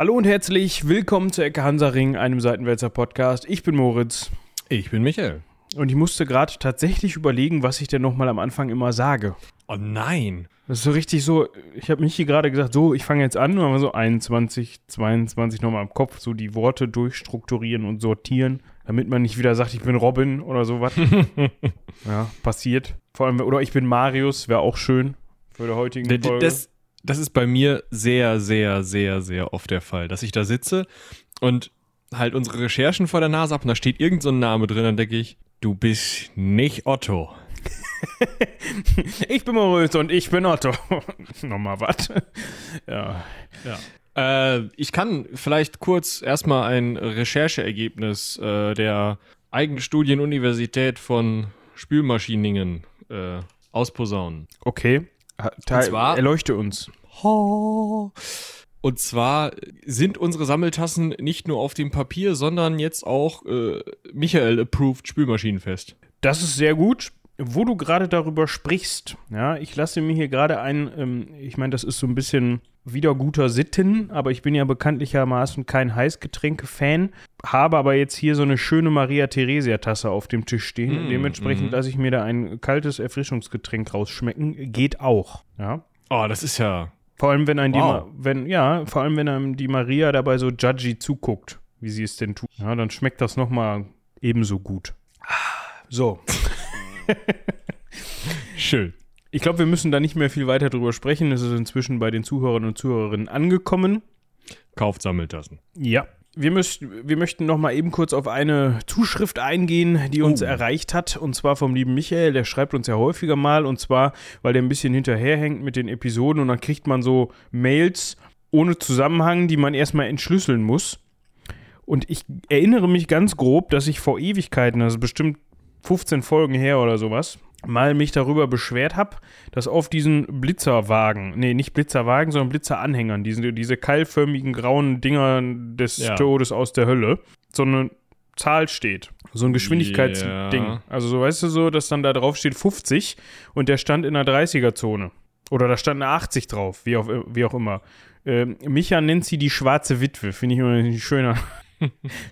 Hallo und herzlich willkommen zu Ecke Hansaring, einem Seitenwälzer Podcast. Ich bin Moritz Ich bin Michael. und ich musste gerade tatsächlich überlegen, was ich denn nochmal am Anfang immer sage. Oh nein. Das ist so richtig so, ich habe mich hier gerade gesagt, so, ich fange jetzt an war so 21, 22 nochmal im Kopf, so die Worte durchstrukturieren und sortieren, damit man nicht wieder sagt, ich bin Robin oder sowas. ja, passiert. Vor allem, oder ich bin Marius, wäre auch schön für die heutigen Folge. Das, das ist bei mir sehr, sehr, sehr, sehr oft der Fall, dass ich da sitze und halt unsere Recherchen vor der Nase habe und da steht irgend so ein Name drin, dann denke ich, du bist nicht Otto. ich bin Marius und ich bin Otto. Nochmal was. Ja. Äh, ich kann vielleicht kurz erstmal ein Rechercheergebnis äh, der Eigenstudienuniversität von Spülmaschiningen äh, ausposaunen. Okay. Teil, zwar- erleuchte uns. Und zwar sind unsere Sammeltassen nicht nur auf dem Papier, sondern jetzt auch äh, Michael-approved Spülmaschinenfest. Das ist sehr gut. Wo du gerade darüber sprichst, ja, ich lasse mir hier gerade ein, ähm, ich meine, das ist so ein bisschen wieder guter Sitten, aber ich bin ja bekanntlichermaßen kein Heißgetränke-Fan, habe aber jetzt hier so eine schöne Maria-Theresia-Tasse auf dem Tisch stehen. Mm, Dementsprechend mhm. lasse ich mir da ein kaltes Erfrischungsgetränk rausschmecken. Geht auch, ja. Oh, das ist ja. Vor allem, wenn ein die, Wow. Ma- wenn, ja, vor allem, wenn einem die Maria dabei so judgy zuguckt, wie sie es denn tut. Ja, dann schmeckt das nochmal ebenso gut. So. Schön. Ich glaube, wir müssen da nicht mehr viel weiter drüber sprechen. Es ist inzwischen bei den Zuhörern und Zuhörerinnen angekommen. Kauft Sammeltassen. Ja. Wir, müssten, wir möchten noch mal eben kurz auf eine Zuschrift eingehen, die uns Oh. erreicht hat. Und zwar vom lieben Michael. Der schreibt uns ja häufiger mal. Und zwar, weil der ein bisschen hinterherhängt mit den Episoden. Und dann kriegt man so Mails ohne Zusammenhang, die man erstmal entschlüsseln muss. Und ich erinnere mich ganz grob, dass ich vor Ewigkeiten, also bestimmt 15 Folgen her oder sowas, mal mich darüber beschwert habe, dass auf diesen Blitzerwagen, nee, nicht Blitzerwagen, sondern Blitzeranhängern, diese, diese keilförmigen grauen Dinger des Ja. Todes aus der Hölle, so eine Zahl steht. So ein Geschwindigkeitsding. Ja. Also so, weißt du so, dass dann da drauf steht 50 und der stand in der 30er-Zone. Oder da stand eine 80 drauf, wie auch, wie auch immer. Ähm, Micha nennt sie die schwarze Witwe, finde ich immer ein schöner,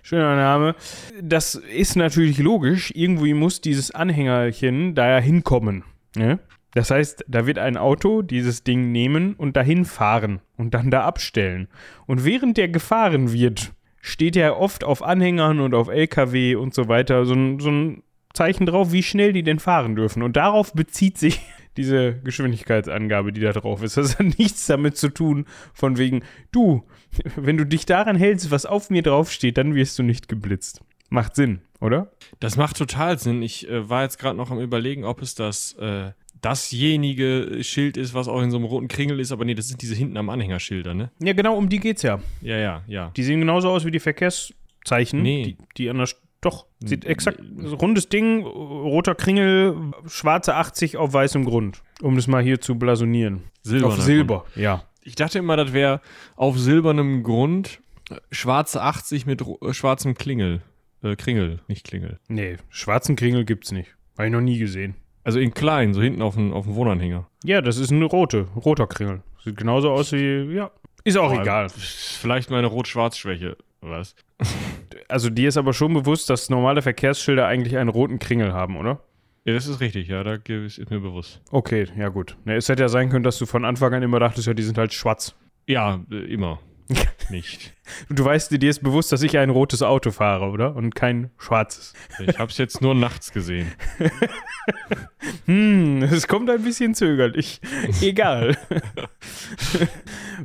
schöner Name. Das ist natürlich logisch. Irgendwie muss dieses Anhängerchen da ja hinkommen. Ne? Das heißt, da wird ein Auto dieses Ding nehmen und dahin fahren und dann da abstellen. Und während der gefahren wird, steht ja oft auf Anhängern und auf LKW und so weiter so ein, so ein Zeichen drauf, wie schnell die denn fahren dürfen. Und darauf bezieht sich diese Geschwindigkeitsangabe, die da drauf ist. Das hat nichts damit zu tun, von wegen, du, wenn du dich daran hältst, was auf mir draufsteht, dann wirst du nicht geblitzt. Macht Sinn, oder? Das macht total Sinn. Ich äh, war jetzt gerade noch am Überlegen, ob es das äh, dasjenige Schild ist, was auch in so einem roten Kringel ist, aber nee, das sind diese hinten am Anhängerschilder, ne? Ja, genau, um die geht's ja. Ja, ja, ja. Die sehen genauso aus wie die Verkehrszeichen. Nee. Die, die an der. St- Doch, sieht exakt. rundes Ding, roter Kringel, schwarze 80 auf weißem Grund. Um das mal hier zu blasonieren. Silberner auf Silber, ja. Ich dachte immer, das wäre auf silbernem Grund äh, schwarze 80 mit äh, schwarzem Klingel. Äh, Kringel, nicht Klingel. Nee, schwarzen Kringel gibt's nicht. Habe ich noch nie gesehen. Also in klein, so hinten auf dem, auf dem Wohnanhänger. Ja, das ist eine rote, roter Kringel. Sieht genauso aus wie, ja. Ist auch Boah, egal. Vielleicht meine Rot-Schwarz-Schwäche, was? Also dir ist aber schon bewusst, dass normale Verkehrsschilder eigentlich einen roten Kringel haben, oder? Ja, das ist richtig, ja, da ist mir bewusst. Okay, ja gut. Ne, es hätte ja sein können, dass du von Anfang an immer dachtest, ja, die sind halt schwarz. Ja, äh, immer. nicht. Du weißt, dir ist bewusst, dass ich ein rotes Auto fahre, oder? Und kein schwarzes. Ich hab's jetzt nur nachts gesehen. Hm, es kommt ein bisschen zögerlich. Egal.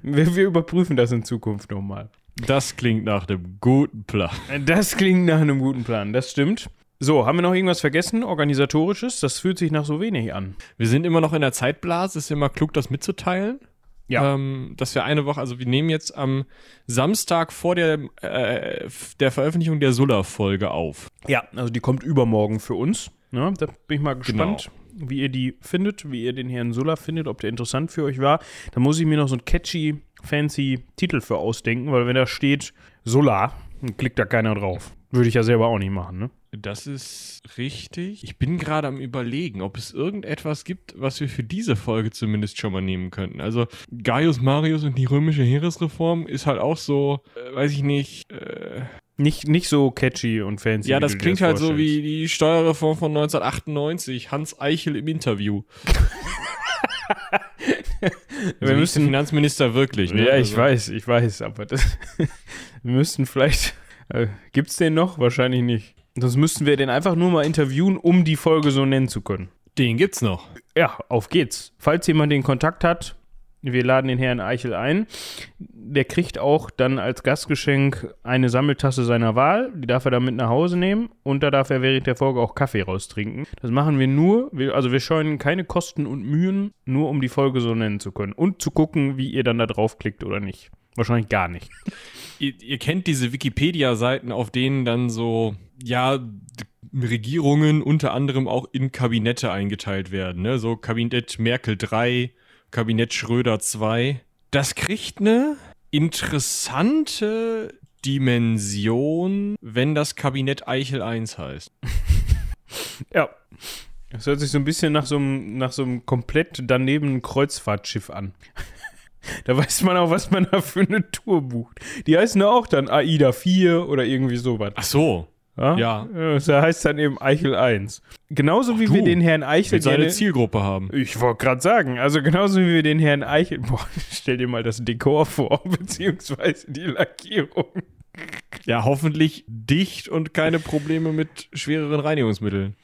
wir, wir überprüfen das in Zukunft nochmal. Das klingt nach dem guten Plan. Das klingt nach einem guten Plan, das stimmt. So, haben wir noch irgendwas vergessen? Organisatorisches? Das fühlt sich nach so wenig an. Wir sind immer noch in der Zeitblase, ist immer klug, das mitzuteilen. Ja. Ähm, dass wir eine Woche, also wir nehmen jetzt am Samstag vor der, äh, der Veröffentlichung der Sulla-Folge auf. Ja, also die kommt übermorgen für uns. Ne? Da bin ich mal gespannt, wie ihr die findet, wie ihr den Herrn Sulla findet, ob der interessant für euch war. Da muss ich mir noch so einen catchy, fancy Titel für ausdenken, weil wenn da steht Sulla, dann klickt da keiner drauf. Würde ich ja selber auch nicht machen, ne? Das ist richtig. Ich bin gerade am überlegen, ob es irgendetwas gibt, was wir für diese Folge zumindest schon mal nehmen könnten. Also Gaius Marius und die römische Heeresreform ist halt auch so, äh, weiß ich nicht. Äh, nicht, nicht so catchy und fancy. ja, das klingt halt so vorstellst. wie die Steuerreform von 1998. Hans Eichel im Interview. Wir Also müssen- müssen Finanzminister wirklich. Ne? Ja, ich Also- weiß, ich weiß, aber das, wir müssten vielleicht. Äh, gibt's den noch? Wahrscheinlich nicht. Sonst müssten wir den einfach nur mal interviewen, um die Folge so nennen zu können. Den gibt's noch. Ja, auf geht's. Falls jemand den Kontakt hat, wir laden den Herrn Eichel ein. Der kriegt auch dann als Gastgeschenk eine Sammeltasse seiner Wahl. Die darf er dann mit nach Hause nehmen und da darf er während der Folge auch Kaffee raustrinken. Das machen wir nur, also wir scheuen keine Kosten und Mühen, nur um die Folge so nennen zu können. Und zu gucken, wie ihr dann da draufklickt oder nicht. Wahrscheinlich gar nicht. Ihr, ihr kennt diese Wikipedia-Seiten, auf denen dann so, ja, Regierungen unter anderem auch in Kabinette eingeteilt werden. Ne? So Kabinett Merkel 3, Kabinett Schröder 2. Das kriegt eine interessante Dimension, wenn das Kabinett Eichel 1 heißt. Ja. Das hört sich so ein bisschen nach so einem, nach so einem komplett daneben Kreuzfahrtschiff an. Da weiß man auch, was man da für eine Tour bucht. Die heißen ja auch dann AIDA 4 oder irgendwie sowas. Ach so. Ja. Ja. Das heißt dann eben Eichel 1. Genauso wie du, wir den Herrn Eichel seine. Zielgruppe haben. Ich wollte gerade sagen, also genauso wie wir den Herrn Eichel. Boah, stell dir mal das Dekor vor, beziehungsweise die Lackierung. Ja, hoffentlich dicht und keine Probleme mit schwereren Reinigungsmitteln.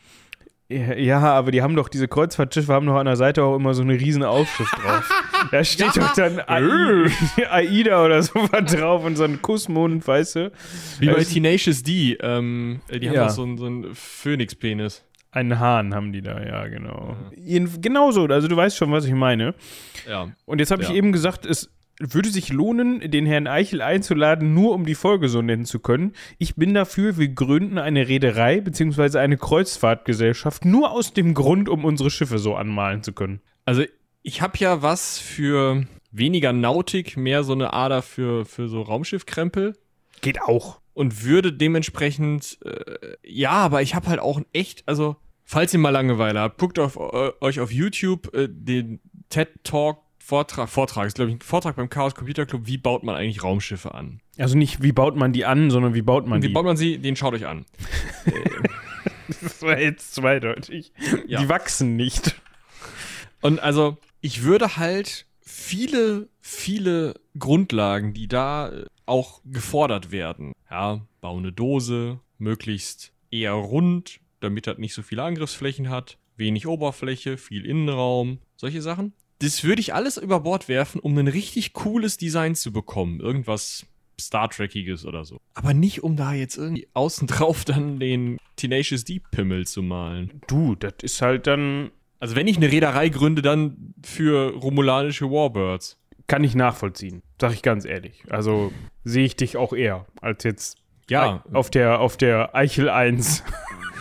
Ja, ja, aber die haben doch, diese Kreuzfahrtschiffe haben doch an der Seite auch immer so eine riesen Aufschrift drauf. Da steht doch dann AI, AIDA oder so was drauf und so ein Kussmund, weißt du? Wie bei Tenacious D. Ähm, die haben Ja. doch so einen, so einen Phönixpenis. Einen Hahn haben die da, ja, genau. Jeden- Genauso, also du weißt schon, was ich meine. Ja. Und jetzt habe ich Ja. eben gesagt, es würde sich lohnen, den Herrn Eichel einzuladen, nur um die Folge so nennen zu können. Ich bin dafür, wir gründen eine Reederei bzw. eine Kreuzfahrtgesellschaft, nur aus dem Grund, um unsere Schiffe so anmalen zu können. Also, ich habe ja was für weniger Nautik, mehr so eine Ader für, für so Raumschiffkrempel. Geht auch. Und würde dementsprechend, äh, ja, aber ich habe halt auch ein echt, also, falls ihr mal Langeweile habt, guckt auf, äh, euch auf YouTube äh, den TED Talk Vortrag, Vortrag, ist glaube ich ein Vortrag beim Chaos Computer Club, wie baut man eigentlich Raumschiffe an? Also nicht, wie baut man die an, sondern wie baut man wie die. baut man sie? Den schaut euch an. das war jetzt zweideutig. Ja. Die wachsen nicht. Und also, ich würde halt viele, viele Grundlagen, die da äh, auch gefordert werden. Ja, bau eine Dose, möglichst eher rund, damit das nicht so viele Angriffsflächen hat, wenig Oberfläche, viel Innenraum, solche Sachen. Das würde ich alles über Bord werfen, um ein richtig cooles Design zu bekommen. Irgendwas Star Trekiges oder so. Aber nicht, um da jetzt irgendwie außen drauf dann den Tenacious D-Pimmel zu malen. Du, das ist halt dann, Also wenn ich eine Reederei gründe, dann für romulanische Warbirds. kann ich nachvollziehen. Sag ich ganz ehrlich. Also sehe ich dich auch eher als jetzt Ja, auf der, auf der Eichel 1,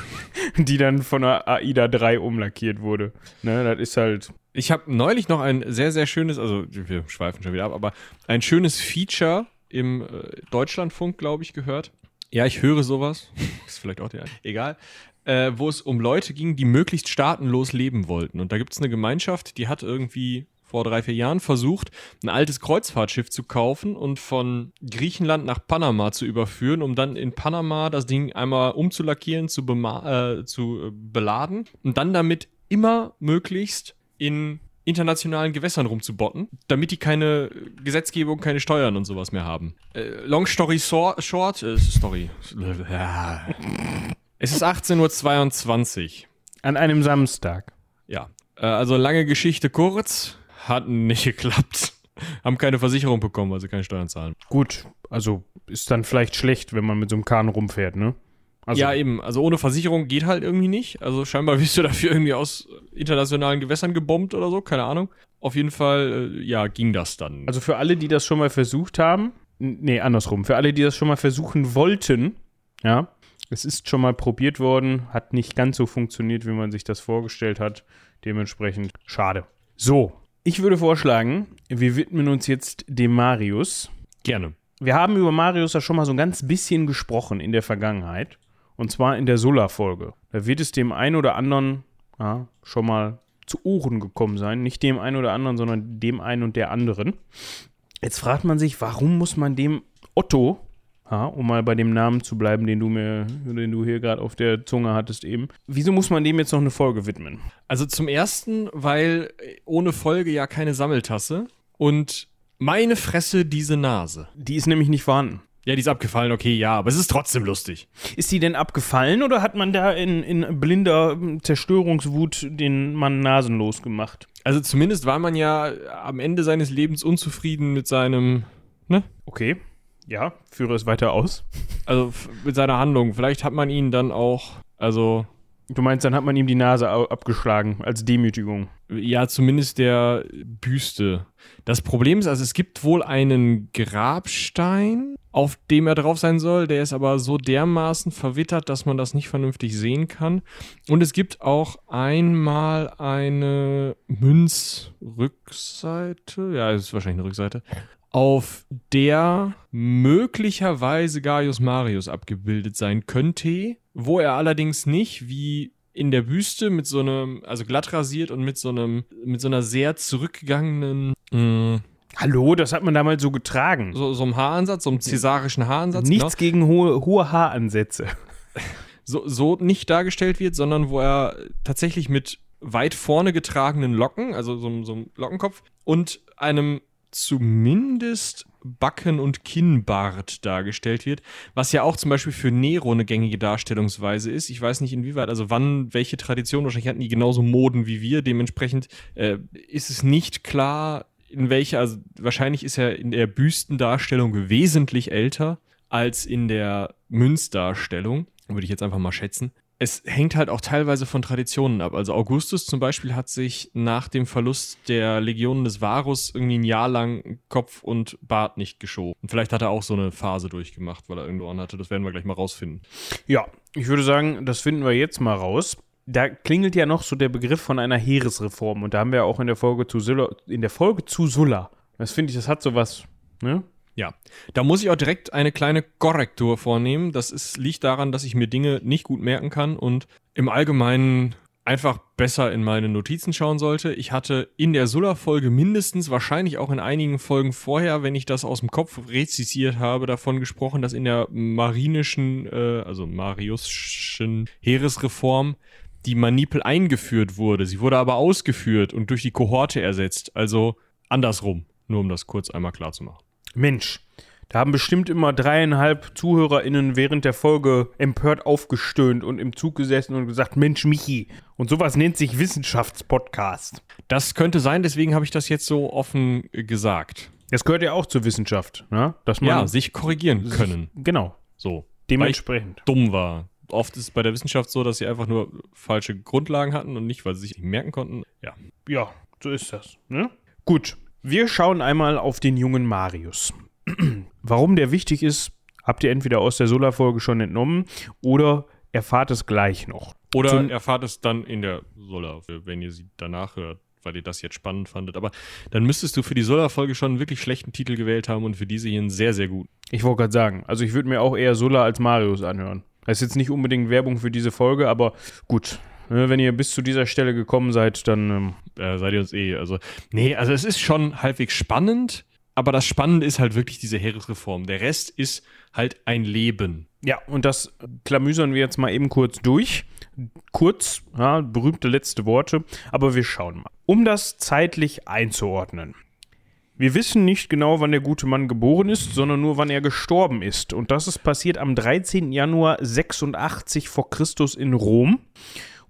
die dann von der AIDA 3 umlackiert wurde. Ne, das ist halt, ich habe neulich noch ein sehr, sehr schönes, also wir schweifen schon wieder ab, aber ein schönes Feature im äh, Deutschlandfunk, glaube ich, gehört. Ja, ich höre sowas. ist vielleicht auch der. Egal. Äh, wo es um Leute ging, die möglichst staatenlos leben wollten. Und da gibt es eine Gemeinschaft, die hat irgendwie vor drei, vier Jahren versucht, ein altes Kreuzfahrtschiff zu kaufen und von Griechenland nach Panama zu überführen, um dann in Panama das Ding einmal umzulackieren, zu, äh, zu äh, beladen und dann damit immer möglichst in internationalen Gewässern rumzubotten, damit die keine Gesetzgebung, keine Steuern und sowas mehr haben. Äh, long story so short, äh, sorry. Es ist 18.22 Uhr. an einem Samstag. Ja. Äh, also lange Geschichte kurz, hat nicht geklappt. Haben keine Versicherung bekommen, weil sie keine Steuern zahlen. Gut, also ist dann vielleicht schlecht, wenn man mit so einem Kahn rumfährt, ne? Also, ja, eben. Also ohne Versicherung geht halt irgendwie nicht. Also scheinbar wirst du dafür irgendwie aus internationalen Gewässern gebombt oder so, keine Ahnung. Auf jeden Fall, äh, ja, ging das dann. also für alle, die das schon mal versucht haben, nee, andersrum, für alle, die das schon mal versuchen wollten, ja, es ist schon mal probiert worden, hat nicht ganz so funktioniert, wie man sich das vorgestellt hat. Dementsprechend schade. So, ich würde vorschlagen, wir widmen uns jetzt dem Marius. gerne. Wir haben über Marius ja schon mal so ein ganz bisschen gesprochen in der Vergangenheit. Und zwar in der Sulla-Folge. Da wird es dem einen oder anderen ja, schon mal zu Ohren gekommen sein. Nicht dem einen oder anderen, sondern dem einen und der anderen. Jetzt fragt man sich, warum muss man dem Otto, ja, um mal bei dem Namen zu bleiben, den du mir, den du hier gerade auf der Zunge hattest eben, wieso muss man dem jetzt noch eine Folge widmen? Also zum ersten, weil ohne Folge ja keine Sammeltasse und meine Fresse diese Nase. Die ist nämlich nicht vorhanden. Ja, die ist abgefallen, okay, ja, aber es ist trotzdem lustig. Ist die denn abgefallen oder hat man da in, in blinder Zerstörungswut den Mann nasenlos gemacht? Also zumindest war man ja am Ende seines Lebens unzufrieden mit seinem, ne? Okay, ja, führe es weiter aus. Also mit seiner Handlung. Vielleicht hat man ihn dann auch, also Du meinst, dann hat man ihm die Nase abgeschlagen als Demütigung. Ja, zumindest der Büste. Das Problem ist, also es gibt wohl einen Grabstein, auf dem er drauf sein soll. Der ist aber so dermaßen verwittert, dass man das nicht vernünftig sehen kann. Und es gibt auch einmal eine Münzrückseite. Ja, es ist wahrscheinlich eine Rückseite auf der möglicherweise Gaius Marius abgebildet sein könnte, wo er allerdings nicht wie in der Büste mit so einem, also glatt rasiert und mit so einem, mit so einer sehr zurückgegangenen. Mh, mm, Hallo, das hat man damals so getragen. So, so einem Haaransatz, so einem cäsarischen Haaransatz. Nichts genau. gegen hohe, hohe Haaransätze. So, so nicht dargestellt wird, sondern wo er tatsächlich mit weit vorne getragenen Locken, also so, so einem Lockenkopf und einem zumindest Backen- und Kinnbart dargestellt wird, was ja auch zum Beispiel für Nero eine gängige Darstellungsweise ist. Ich weiß nicht inwieweit, also wann, welche Tradition, wahrscheinlich hatten die genauso Moden wie wir, dementsprechend äh, ist es nicht klar, in welcher, also wahrscheinlich ist er in der Büstendarstellung wesentlich älter als in der Münzdarstellung, würde ich jetzt einfach mal schätzen es hängt halt auch teilweise von Traditionen ab. Also Augustus zum Beispiel hat sich nach dem Verlust der Legionen des Varus irgendwie ein Jahr lang Kopf und Bart nicht geschoben. Und vielleicht hat er auch so eine Phase durchgemacht, weil er irgendwo hatte. Das werden wir gleich mal rausfinden. Ja, ich würde sagen, das finden wir jetzt mal raus. Da klingelt ja noch so der Begriff von einer Heeresreform. Und da haben wir auch in der Folge zu Sulla, in der Folge zu Sulla. Das finde ich, das hat sowas, ne? Ja, da muss ich auch direkt eine kleine Korrektur vornehmen. Das ist, liegt daran, dass ich mir Dinge nicht gut merken kann und im Allgemeinen einfach besser in meine Notizen schauen sollte. Ich hatte in der Sulla-Folge mindestens, wahrscheinlich auch in einigen Folgen vorher, wenn ich das aus dem Kopf rezisiert habe, davon gesprochen, dass in der marinischen, äh, also mariuschen Heeresreform die Manipel eingeführt wurde. Sie wurde aber ausgeführt und durch die Kohorte ersetzt. Also andersrum, nur um das kurz einmal klar zu machen. Mensch, da haben bestimmt immer dreieinhalb ZuhörerInnen während der Folge empört aufgestöhnt und im Zug gesessen und gesagt, Mensch, Michi. Und sowas nennt sich Wissenschaftspodcast. Das könnte sein, deswegen habe ich das jetzt so offen gesagt. Das gehört ja auch zur Wissenschaft, ne? Dass man ja, sich korrigieren können. Genau. So. Dementsprechend. dumm war. Oft ist es bei der Wissenschaft so, dass sie einfach nur falsche Grundlagen hatten und nicht, weil sie sich nicht merken konnten. Ja. Ja, so ist das. Ne? Gut, wir schauen einmal auf den jungen Marius. Warum der wichtig ist, habt ihr entweder aus der Solar-Folge schon entnommen oder erfahrt es gleich noch. Oder Zum erfahrt es dann in der Solar, wenn ihr sie danach hört, weil ihr das jetzt spannend fandet. Aber dann müsstest du für die Solar-Folge schon einen wirklich schlechten Titel gewählt haben und für diese hier einen sehr, sehr guten. Ich wollte gerade sagen, also ich würde mir auch eher Solar als Marius anhören. Das ist jetzt nicht unbedingt Werbung für diese Folge, aber gut, wenn ihr bis zu dieser Stelle gekommen seid, dann ähm, äh, seid ihr uns eh. Also, nee, also es ist schon halbwegs spannend, aber das Spannende ist halt wirklich diese Heeresreform. Der Rest ist halt ein Leben. Ja, und das klamüsern wir jetzt mal eben kurz durch. Kurz, ja, berühmte letzte Worte, aber wir schauen mal. Um das zeitlich einzuordnen. Wir wissen nicht genau, wann der gute Mann geboren ist, sondern nur, wann er gestorben ist. Und das ist passiert am 13. Januar 86 vor Christus in Rom.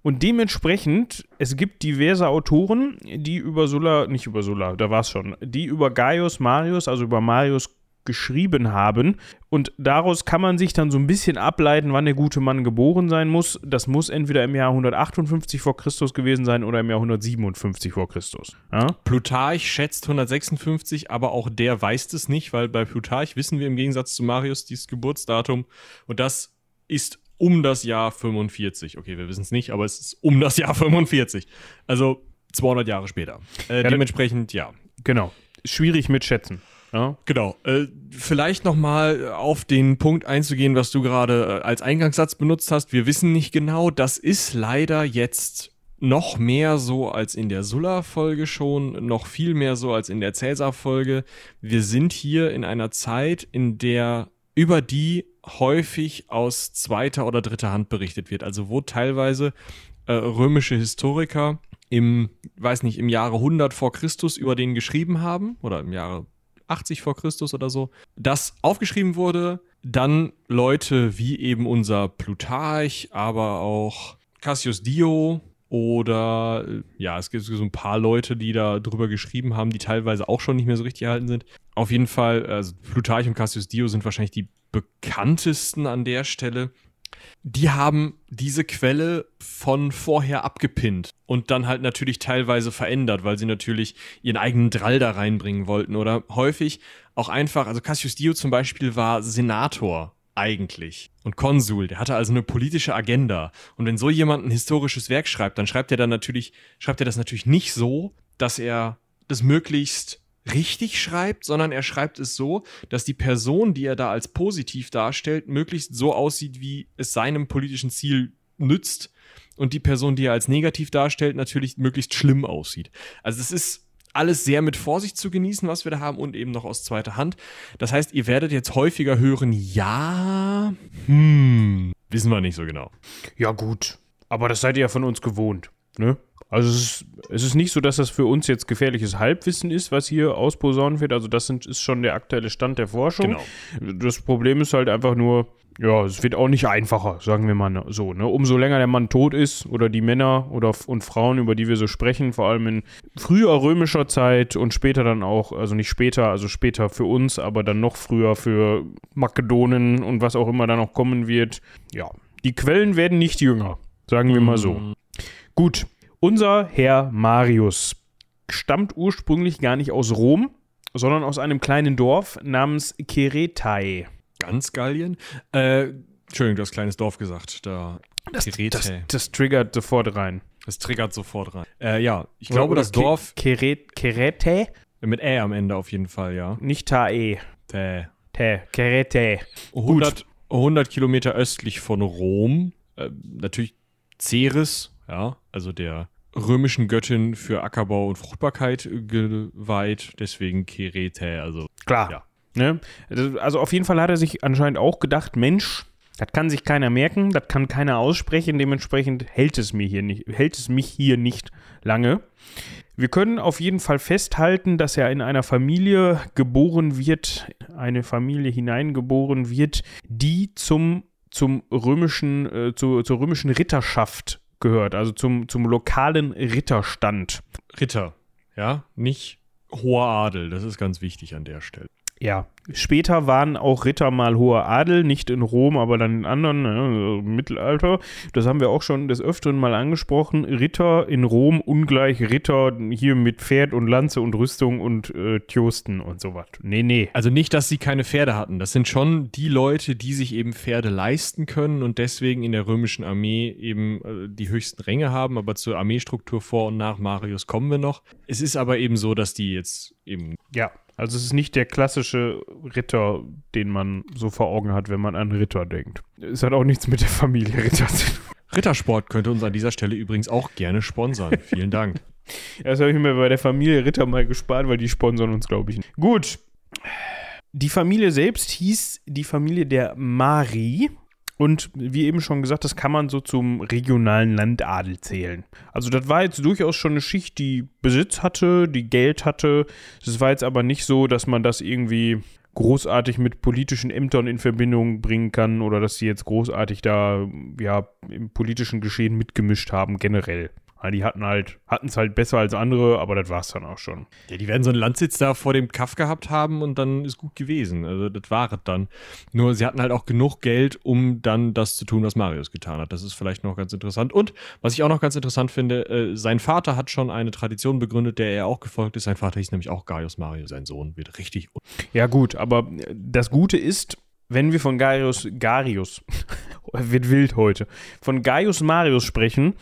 Und dementsprechend, es gibt diverse Autoren, die über Sulla, nicht über Sulla, da war es schon, die über Gaius Marius, also über Marius geschrieben haben. Und daraus kann man sich dann so ein bisschen ableiten, wann der gute Mann geboren sein muss. Das muss entweder im Jahr 158 vor Christus gewesen sein oder im Jahr 157 vor Christus. Ja? Plutarch schätzt 156, aber auch der weiß es nicht, weil bei Plutarch wissen wir im Gegensatz zu Marius dieses Geburtsdatum. Und das ist um das Jahr 45. Okay, wir wissen es nicht, aber es ist um das Jahr 45. Also 200 Jahre später. Äh, ja, dementsprechend, ja. Genau. Schwierig mit Schätzen. Ja? Genau. Äh, vielleicht nochmal auf den Punkt einzugehen, was du gerade äh, als Eingangssatz benutzt hast. Wir wissen nicht genau, das ist leider jetzt noch mehr so als in der Sulla-Folge schon, noch viel mehr so als in der Cäsar-Folge. Wir sind hier in einer Zeit, in der über die häufig aus zweiter oder dritter Hand berichtet wird. Also wo teilweise äh, römische Historiker im, weiß nicht, im Jahre 100 vor Christus über den geschrieben haben oder im Jahre 80 vor Christus oder so, das aufgeschrieben wurde, dann Leute wie eben unser Plutarch, aber auch Cassius Dio oder ja, es gibt so ein paar Leute, die da drüber geschrieben haben, die teilweise auch schon nicht mehr so richtig erhalten sind. Auf jeden Fall, also Plutarch und Cassius Dio sind wahrscheinlich die bekanntesten an der Stelle. Die haben diese Quelle von vorher abgepinnt und dann halt natürlich teilweise verändert, weil sie natürlich ihren eigenen Drall da reinbringen wollten oder häufig auch einfach, also Cassius Dio zum Beispiel war Senator eigentlich und Konsul, der hatte also eine politische Agenda und wenn so jemand ein historisches Werk schreibt, dann schreibt er dann natürlich, schreibt er das natürlich nicht so, dass er das möglichst richtig schreibt, sondern er schreibt es so, dass die Person, die er da als positiv darstellt, möglichst so aussieht, wie es seinem politischen Ziel nützt und die Person, die er als negativ darstellt, natürlich möglichst schlimm aussieht. Also es ist alles sehr mit Vorsicht zu genießen, was wir da haben und eben noch aus zweiter Hand. Das heißt, ihr werdet jetzt häufiger hören, ja, hm, wissen wir nicht so genau. Ja gut, aber das seid ihr ja von uns gewohnt, ne? Also es ist, es ist nicht so, dass das für uns jetzt gefährliches Halbwissen ist, was hier ausposaunt wird. Also das sind, ist schon der aktuelle Stand der Forschung. Genau. Das Problem ist halt einfach nur, ja, es wird auch nicht einfacher, sagen wir mal so. Ne? Umso länger der Mann tot ist oder die Männer oder und Frauen, über die wir so sprechen, vor allem in früher römischer Zeit und später dann auch, also nicht später, also später für uns, aber dann noch früher für Makedonen und was auch immer da noch kommen wird. Ja, die Quellen werden nicht jünger, sagen wir mal so. Gut, unser Herr Marius stammt ursprünglich gar nicht aus Rom, sondern aus einem kleinen Dorf namens Keretae. Ganz Gallien? Äh, Entschuldigung, du hast kleines Dorf gesagt. Da das, das, das, triggert sofort rein. Das triggert sofort rein. Äh, ja, ich glaube, das Dorf. Kerete? Mit Ä am Ende auf jeden Fall, ja. Nicht Tae. Tä. Tä. Kerete. 100, 100 Kilometer östlich von Rom. Äh, natürlich Ceres, ja, also der römischen Göttin für Ackerbau und Fruchtbarkeit geweiht, deswegen Kerete, also klar. Ja. Ne? Also auf jeden Fall hat er sich anscheinend auch gedacht, Mensch, das kann sich keiner merken, das kann keiner aussprechen, dementsprechend hält es mir hier nicht, hält es mich hier nicht lange. Wir können auf jeden Fall festhalten, dass er in einer Familie geboren wird, eine Familie hineingeboren wird, die zum, zum römischen, äh, zu, zur römischen Ritterschaft gehört, also zum, zum lokalen Ritterstand. Ritter, ja, nicht hoher Adel, das ist ganz wichtig an der Stelle. Ja, Später waren auch Ritter mal hoher Adel, nicht in Rom, aber dann in anderen, im Mittelalter. Das haben wir auch schon des Öfteren mal angesprochen. Ritter in Rom ungleich Ritter hier mit Pferd und Lanze und Rüstung und äh, Tjosten und sowas. Nee, nee. Also nicht, dass sie keine Pferde hatten. Das sind schon die Leute, die sich eben Pferde leisten können und deswegen in der römischen Armee eben äh, die höchsten Ränge haben. Aber zur Armeestruktur vor und nach Marius kommen wir noch. Es ist aber eben so, dass die jetzt eben. Ja, also es ist nicht der klassische Ritter, den man so vor Augen hat, wenn man an Ritter denkt. Es hat auch nichts mit der Familie Ritter zu tun. Rittersport könnte uns an dieser Stelle übrigens auch gerne sponsern. Vielen Dank. Das habe ich mir bei der Familie Ritter mal gespart, weil die sponsern uns, glaube ich. Nicht. Gut. Die Familie selbst hieß die Familie der Mari und wie eben schon gesagt, das kann man so zum regionalen Landadel zählen. Also das war jetzt durchaus schon eine Schicht, die Besitz hatte, die Geld hatte. Es war jetzt aber nicht so, dass man das irgendwie großartig mit politischen Ämtern in Verbindung bringen kann oder dass sie jetzt großartig da ja im politischen Geschehen mitgemischt haben generell. Ja, die hatten halt, hatten es halt besser als andere, aber das war es dann auch schon. Ja, die werden so einen Landsitz da vor dem Kaff gehabt haben und dann ist gut gewesen. Also das war es dann. Nur sie hatten halt auch genug Geld, um dann das zu tun, was Marius getan hat. Das ist vielleicht noch ganz interessant. Und was ich auch noch ganz interessant finde, äh, sein Vater hat schon eine Tradition begründet, der er auch gefolgt ist. Sein Vater hieß nämlich auch Gaius Marius, sein Sohn wird richtig. Ja, gut, aber das Gute ist, wenn wir von Gaius, Garius, wird wild heute, von Gaius Marius sprechen,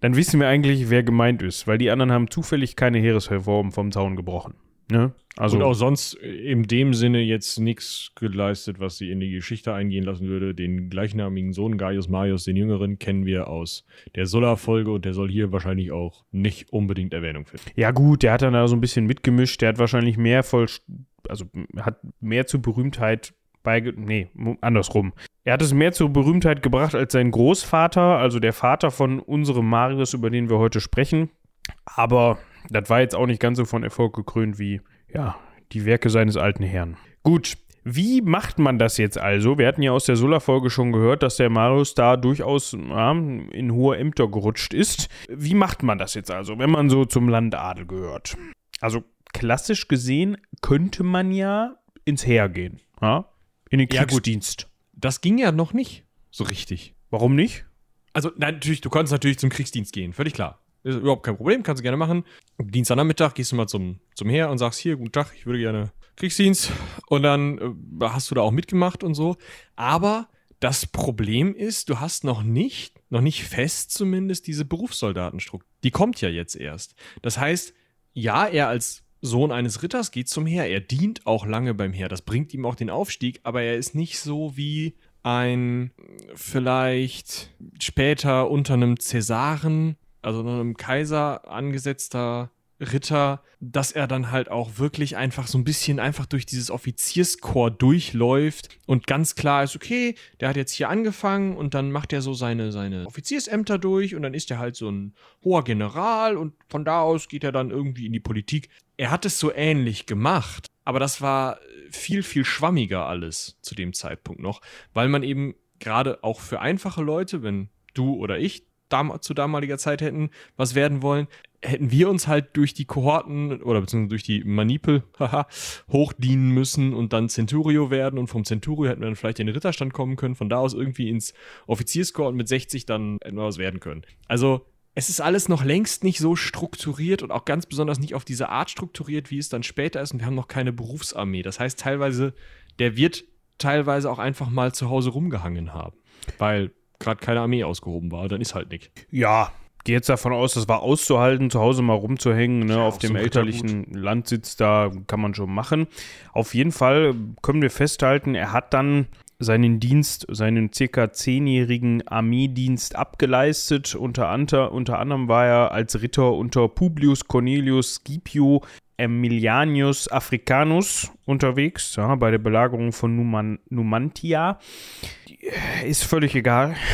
dann wissen wir eigentlich, wer gemeint ist, weil die anderen haben zufällig keine Heeresreform vom Zaun gebrochen. Ne? Also und auch sonst in dem Sinne jetzt nichts geleistet, was sie in die Geschichte eingehen lassen würde. Den gleichnamigen Sohn Gaius Marius, den Jüngeren, kennen wir aus der Sulla-Folge und der soll hier wahrscheinlich auch nicht unbedingt Erwähnung finden. Ja, gut, der hat dann da so ein bisschen mitgemischt. Der hat wahrscheinlich mehr voll, also hat mehr zur Berühmtheit bei, nee, andersrum. Er hat es mehr zur Berühmtheit gebracht als sein Großvater, also der Vater von unserem Marius, über den wir heute sprechen. Aber das war jetzt auch nicht ganz so von Erfolg gekrönt wie, ja, die Werke seines alten Herrn. Gut, wie macht man das jetzt also? Wir hatten ja aus der Sulla-Folge schon gehört, dass der Marius da durchaus ja, in hohe Ämter gerutscht ist. Wie macht man das jetzt also, wenn man so zum Landadel gehört? Also klassisch gesehen könnte man ja ins Heer gehen. Ja? In den Kriegsdienst. Ja, das ging ja noch nicht so richtig. Warum nicht? Also, nein, natürlich, du konntest natürlich zum Kriegsdienst gehen, völlig klar. Ist überhaupt kein Problem, kannst du gerne machen. Dienstagnachmittag gehst du mal zum, zum Heer und sagst, hier, guten Tag, ich würde gerne Kriegsdienst. Und dann äh, hast du da auch mitgemacht und so. Aber das Problem ist, du hast noch nicht, noch nicht fest zumindest diese Berufssoldatenstruktur. Die kommt ja jetzt erst. Das heißt, ja, er als Sohn eines Ritters geht zum Heer. Er dient auch lange beim Heer. Das bringt ihm auch den Aufstieg, aber er ist nicht so wie ein vielleicht später unter einem Cäsaren also einem Kaiser angesetzter Ritter, dass er dann halt auch wirklich einfach so ein bisschen einfach durch dieses Offizierskorps durchläuft und ganz klar ist, okay, der hat jetzt hier angefangen und dann macht er so seine, seine Offiziersämter durch und dann ist er halt so ein hoher General und von da aus geht er dann irgendwie in die Politik. Er hat es so ähnlich gemacht, aber das war viel, viel schwammiger alles zu dem Zeitpunkt noch, weil man eben gerade auch für einfache Leute, wenn du oder ich dam zu damaliger Zeit hätten was werden wollen, hätten wir uns halt durch die Kohorten oder beziehungsweise durch die Manipel hochdienen müssen und dann Centurio werden und vom Centurio hätten wir dann vielleicht in den Ritterstand kommen können, von da aus irgendwie ins Offizierskorps und mit 60 dann etwas werden können. Also es ist alles noch längst nicht so strukturiert und auch ganz besonders nicht auf diese Art strukturiert, wie es dann später ist und wir haben noch keine Berufsarmee. Das heißt teilweise, der wird teilweise auch einfach mal zu Hause rumgehangen haben, weil gerade keine Armee ausgehoben war, dann ist halt nicht. Ja, gehe jetzt davon aus, das war auszuhalten, zu Hause mal rumzuhängen, ne, ja, auf dem elterlichen Landsitz, da kann man schon machen. Auf jeden Fall können wir festhalten, er hat dann seinen Dienst, seinen circa zehnjährigen Armeedienst abgeleistet. Unter, unter, unter anderem war er als Ritter unter Publius Cornelius Scipio Emilianus Africanus unterwegs, ja, bei der Belagerung von Numan Numantia. Ist völlig egal.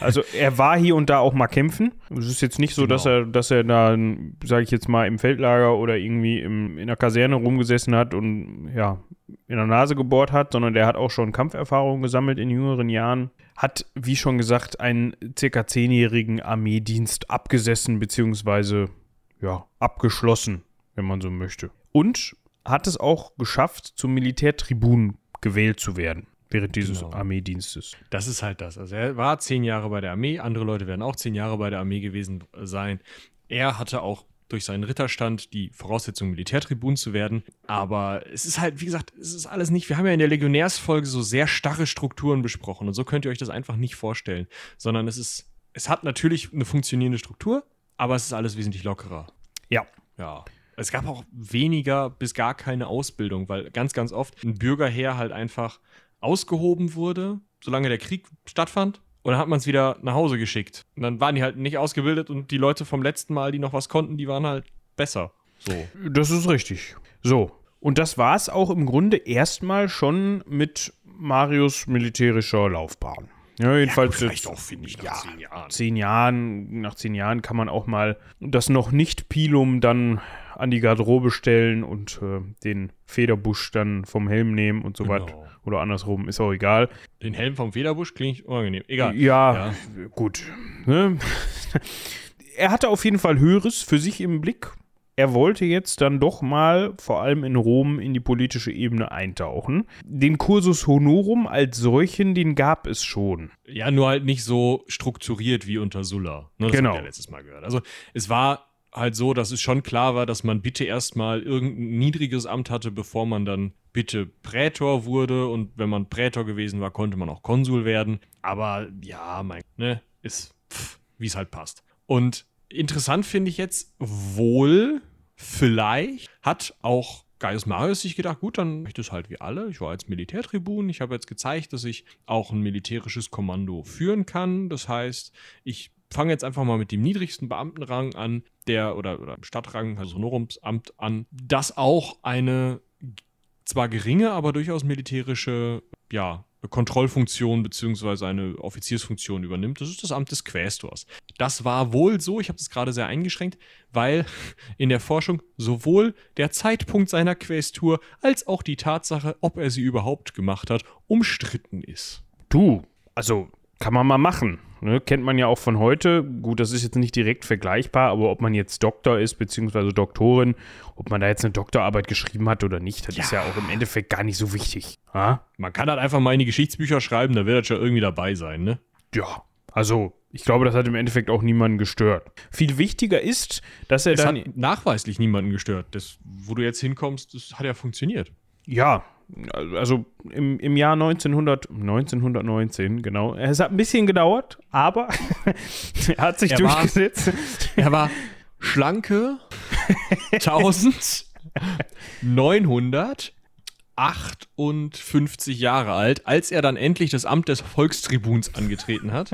Also er war hier und da auch mal kämpfen. Es ist jetzt nicht so, genau. dass er, dass er da, sage ich jetzt mal, im Feldlager oder irgendwie im, in der Kaserne rumgesessen hat und ja, in der Nase gebohrt hat, sondern der hat auch schon Kampferfahrung gesammelt in jüngeren Jahren. Hat, wie schon gesagt, einen circa zehnjährigen Armeedienst abgesessen, beziehungsweise ja, abgeschlossen wenn man so möchte. Und hat es auch geschafft, zum Militärtribun gewählt zu werden während dieses genau. Armeedienstes. Das ist halt das. Also er war zehn Jahre bei der Armee, andere Leute werden auch zehn Jahre bei der Armee gewesen sein. Er hatte auch durch seinen Ritterstand die Voraussetzung, Militärtribun zu werden. Aber es ist halt, wie gesagt, es ist alles nicht. Wir haben ja in der Legionärsfolge so sehr starre Strukturen besprochen und so könnt ihr euch das einfach nicht vorstellen. Sondern es ist, es hat natürlich eine funktionierende Struktur, aber es ist alles wesentlich lockerer. Ja. Ja. Es gab auch weniger bis gar keine Ausbildung, weil ganz, ganz oft ein Bürgerheer halt einfach ausgehoben wurde, solange der Krieg stattfand. Und dann hat man es wieder nach Hause geschickt. Und dann waren die halt nicht ausgebildet und die Leute vom letzten Mal, die noch was konnten, die waren halt besser. So. Das ist richtig. So. Und das war es auch im Grunde erstmal schon mit Marius militärischer Laufbahn. Ja, jedenfalls ja, vielleicht auch, finde ich, nach ja, zehn Jahren. Zehn Jahren. Nach zehn Jahren kann man auch mal das noch nicht Pilum dann an die Garderobe stellen und äh, den Federbusch dann vom Helm nehmen und so genau. weiter. Oder andersrum, ist auch egal. Den Helm vom Federbusch klingt unangenehm. Egal. Ja, ja. gut. Ne? er hatte auf jeden Fall Höheres für sich im Blick. Er wollte jetzt dann doch mal, vor allem in Rom, in die politische Ebene eintauchen. Den Cursus Honorum als solchen, den gab es schon. Ja, nur halt nicht so strukturiert wie unter Sulla. Ne, das genau. haben wir ja letztes Mal gehört. Also es war halt so, dass es schon klar war, dass man bitte erstmal irgendein niedriges Amt hatte, bevor man dann bitte Prätor wurde. Und wenn man Prätor gewesen war, konnte man auch Konsul werden. Aber ja, mein, ne, ist, wie es halt passt. Und interessant finde ich jetzt, wohl, vielleicht hat auch Gaius Marius sich gedacht, gut, dann mache ich das halt wie alle. Ich war jetzt Militärtribun. Ich habe jetzt gezeigt, dass ich auch ein militärisches Kommando führen kann. Das heißt, ich fange jetzt einfach mal mit dem niedrigsten Beamtenrang an, der oder, oder Stadtrang, also Honorumsamt an, das auch eine zwar geringe, aber durchaus militärische, ja, Kontrollfunktion beziehungsweise eine Offiziersfunktion übernimmt. Das ist das Amt des Quästors. Das war wohl so, ich habe das gerade sehr eingeschränkt, weil in der Forschung sowohl der Zeitpunkt seiner Quästur als auch die Tatsache, ob er sie überhaupt gemacht hat, umstritten ist. Du, also kann man mal machen. Ne? Kennt man ja auch von heute. Gut, das ist jetzt nicht direkt vergleichbar, aber ob man jetzt Doktor ist, beziehungsweise Doktorin, ob man da jetzt eine Doktorarbeit geschrieben hat oder nicht, das ja. ist ja auch im Endeffekt gar nicht so wichtig. Ha? Man kann halt einfach mal in die Geschichtsbücher schreiben, da wird das schon irgendwie dabei sein, ne? Ja, also ich glaube, das hat im Endeffekt auch niemanden gestört. Viel wichtiger ist, dass er es dann. Hat nachweislich niemanden gestört. Das, wo du jetzt hinkommst, das hat ja funktioniert. Ja, also im, im Jahr 1900, 1919, genau. Es hat ein bisschen gedauert, aber er hat sich er durchgesetzt. War, er war schlanke 1900 58 Jahre alt, als er dann endlich das Amt des Volkstribuns angetreten hat.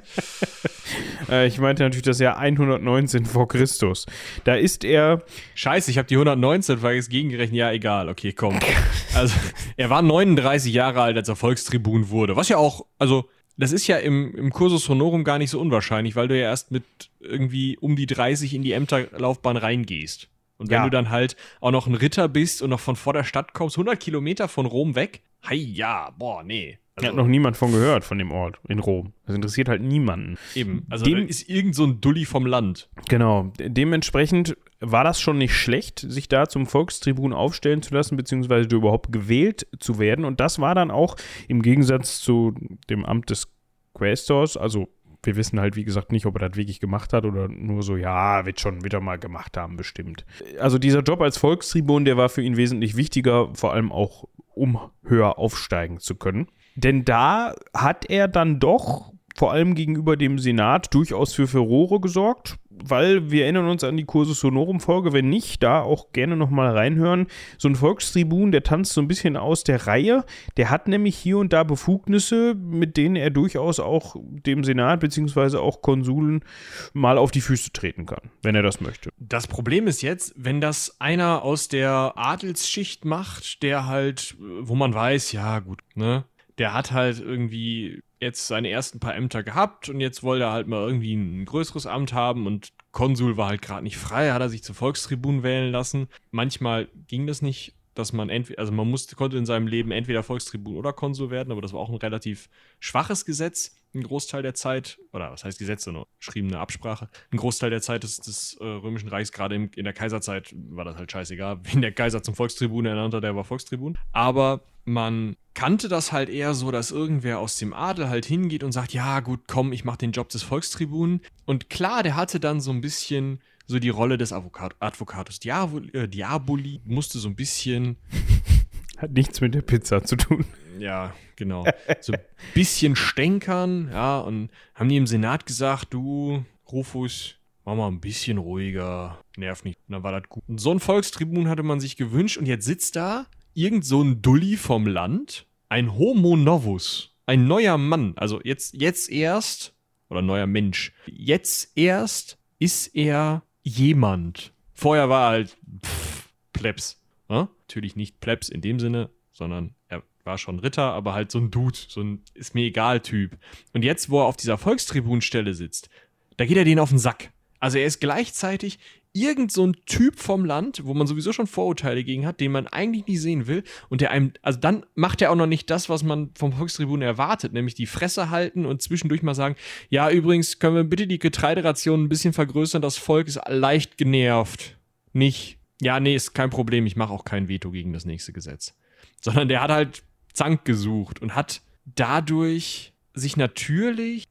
äh, ich meinte natürlich das Jahr 119 vor Christus. Da ist er. Scheiße, ich habe die 119 vergessen gegengerechnet. Ja, egal. Okay, komm. Also, er war 39 Jahre alt, als er Volkstribun wurde. Was ja auch, also, das ist ja im, im Cursus Honorum gar nicht so unwahrscheinlich, weil du ja erst mit irgendwie um die 30 in die Ämterlaufbahn reingehst. Und wenn ja. du dann halt auch noch ein Ritter bist und noch von vor der Stadt kommst, 100 Kilometer von Rom weg, hei, ja, boah, nee. Also, hat noch niemand von gehört, von dem Ort in Rom. Das interessiert halt niemanden. Eben, also dem ist irgend so ein Dulli vom Land. Genau, dementsprechend war das schon nicht schlecht, sich da zum Volkstribun aufstellen zu lassen, beziehungsweise überhaupt gewählt zu werden. Und das war dann auch im Gegensatz zu dem Amt des Quästors, also wir wissen halt, wie gesagt, nicht, ob er das wirklich gemacht hat oder nur so, ja, wird schon wieder mal gemacht haben, bestimmt. Also dieser Job als Volkstribun, der war für ihn wesentlich wichtiger, vor allem auch, um höher aufsteigen zu können. Denn da hat er dann doch vor allem gegenüber dem Senat durchaus für Furore gesorgt weil wir erinnern uns an die Kursus Honorum Folge, wenn nicht, da auch gerne nochmal reinhören. So ein Volkstribun, der tanzt so ein bisschen aus der Reihe, der hat nämlich hier und da Befugnisse, mit denen er durchaus auch dem Senat bzw. auch Konsuln mal auf die Füße treten kann, wenn er das möchte. Das Problem ist jetzt, wenn das einer aus der Adelsschicht macht, der halt, wo man weiß, ja gut, ne, der hat halt irgendwie jetzt seine ersten paar Ämter gehabt und jetzt wollte er halt mal irgendwie ein größeres Amt haben und Konsul war halt gerade nicht frei, hat er sich zum Volkstribun wählen lassen. Manchmal ging das nicht, dass man entweder, also man musste, konnte in seinem Leben entweder Volkstribun oder Konsul werden, aber das war auch ein relativ schwaches Gesetz, ein Großteil der Zeit, oder was heißt Gesetz, sondern geschriebene Absprache, ein Großteil der Zeit des, des äh, Römischen Reichs, gerade in, der Kaiserzeit, war das halt scheißegal. Wen der Kaiser zum Volkstribun ernannt hat, der war Volkstribun. Aber man kannte das halt eher so, dass irgendwer aus dem Adel halt hingeht und sagt, ja gut, komm, ich mach den Job des Volkstribunen. Und klar, der hatte dann so ein bisschen so die Rolle des Advocat Advocatus Diaboli, äh, Diaboli, musste so ein bisschen... Hat nichts mit der Pizza zu tun. Ja, genau. So ein bisschen stänkern, ja, und haben die im Senat gesagt, du, Rufus, mach mal ein bisschen ruhiger, nerv nicht. Und dann war das gut. Und so ein Volkstribun hatte man sich gewünscht und jetzt sitzt da irgend so ein Dulli vom Land, ein Homo Novus, ein neuer Mann, also jetzt, jetzt erst, oder neuer Mensch, jetzt erst ist er jemand. Vorher war er halt pff, Plebs. Ja? Natürlich nicht Plebs in dem Sinne, sondern er war schon Ritter, aber halt so ein Dude, so ein ist mir egal Typ. Und jetzt, wo er auf dieser Volkstribunstelle sitzt, da geht er den auf den Sack. Also er ist gleichzeitig irgend so ein Typ vom Land, wo man sowieso schon Vorurteile gegen hat, den man eigentlich nicht sehen will und der einem, also dann macht er auch noch nicht das, was man vom Volkstribun erwartet, nämlich die Fresse halten und zwischendurch mal sagen, ja, übrigens können wir bitte die Getreideration ein bisschen vergrößern, das Volk ist leicht genervt. Nicht, ja, nee, ist kein Problem, ich mache auch kein Veto gegen das nächste Gesetz. Sondern der hat halt Zank gesucht und hat dadurch sich natürlich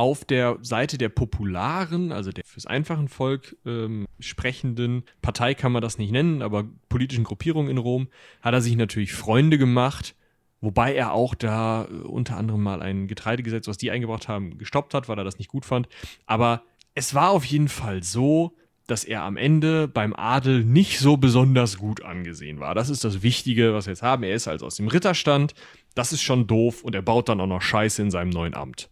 auf der Seite der popularen, also der fürs einfachen Volk ähm, sprechenden Partei kann man das nicht nennen, aber politischen Gruppierung in Rom, hat er sich natürlich Freunde gemacht, wobei er auch da äh, unter anderem mal ein Getreidegesetz, was die eingebracht haben, gestoppt hat, weil er das nicht gut fand. Aber es war auf jeden Fall so, dass er am Ende beim Adel nicht so besonders gut angesehen war. Das ist das Wichtige, was wir jetzt haben. Er ist also aus dem Ritterstand. Das ist schon doof und er baut dann auch noch Scheiße in seinem neuen Amt.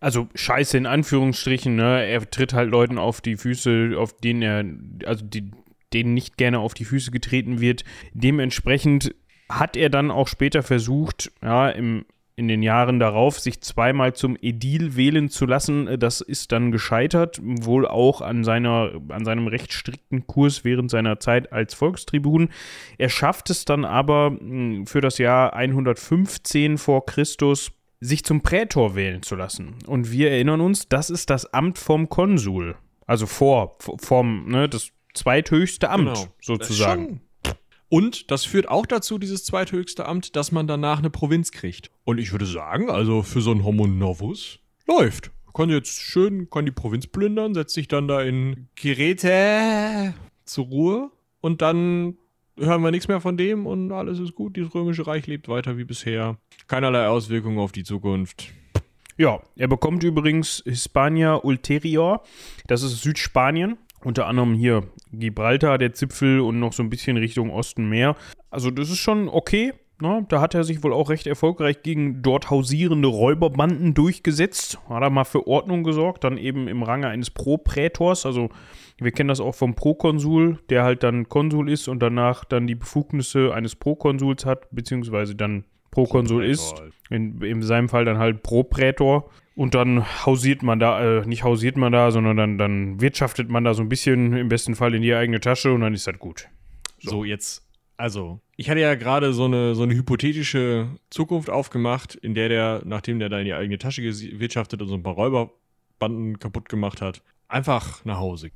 Also Scheiße in Anführungsstrichen, ne? Er tritt halt Leuten auf die Füße, auf denen er, also die, denen nicht gerne auf die Füße getreten wird. Dementsprechend hat er dann auch später versucht, ja, im in den Jahren darauf sich zweimal zum Edil wählen zu lassen. Das ist dann gescheitert, wohl auch an, seiner, an seinem recht strikten Kurs während seiner Zeit als Volkstribun. Er schafft es dann aber hm, für das Jahr 115 vor Christus sich zum Prätor wählen zu lassen. Und wir erinnern uns, das ist das Amt vom Konsul. Also vor, vom, ne, das zweithöchste Amt genau. sozusagen. Und das führt auch dazu, dieses zweithöchste Amt, dass man danach eine Provinz kriegt. Und ich würde sagen, also für so einen Homo Novus läuft. Kann jetzt schön, kann die Provinz plündern, setzt sich dann da in Geräte zur Ruhe und dann hören wir nichts mehr von dem und alles ist gut. Dieses römische Reich lebt weiter wie bisher. Keinerlei Auswirkungen auf die Zukunft. Ja, er bekommt übrigens Hispania Ulterior. Das ist Südspanien. Unter anderem hier Gibraltar, der Zipfel und noch so ein bisschen Richtung Osten mehr. Also das ist schon okay. Ne? Da hat er sich wohl auch recht erfolgreich gegen dort hausierende Räuberbanden durchgesetzt. Hat er mal für Ordnung gesorgt, dann eben im Range eines Pro-Prätors. Also wir kennen das auch vom Prokonsul, der halt dann Konsul ist und danach dann die Befugnisse eines Prokonsuls hat, beziehungsweise dann Prokonsul ist. Halt. In, in seinem Fall dann halt Pro-Prätor. Und dann hausiert man da, äh, nicht hausiert man da, sondern dann, dann wirtschaftet man da so ein bisschen, im besten Fall in die eigene Tasche und dann ist das gut. So, so jetzt, also, ich hatte ja gerade so eine, so eine hypothetische Zukunft aufgemacht, in der der, nachdem der da in die eigene Tasche gewirtschaftet und so ein paar Räuberbanden kaputt gemacht hat, einfach nach Hause.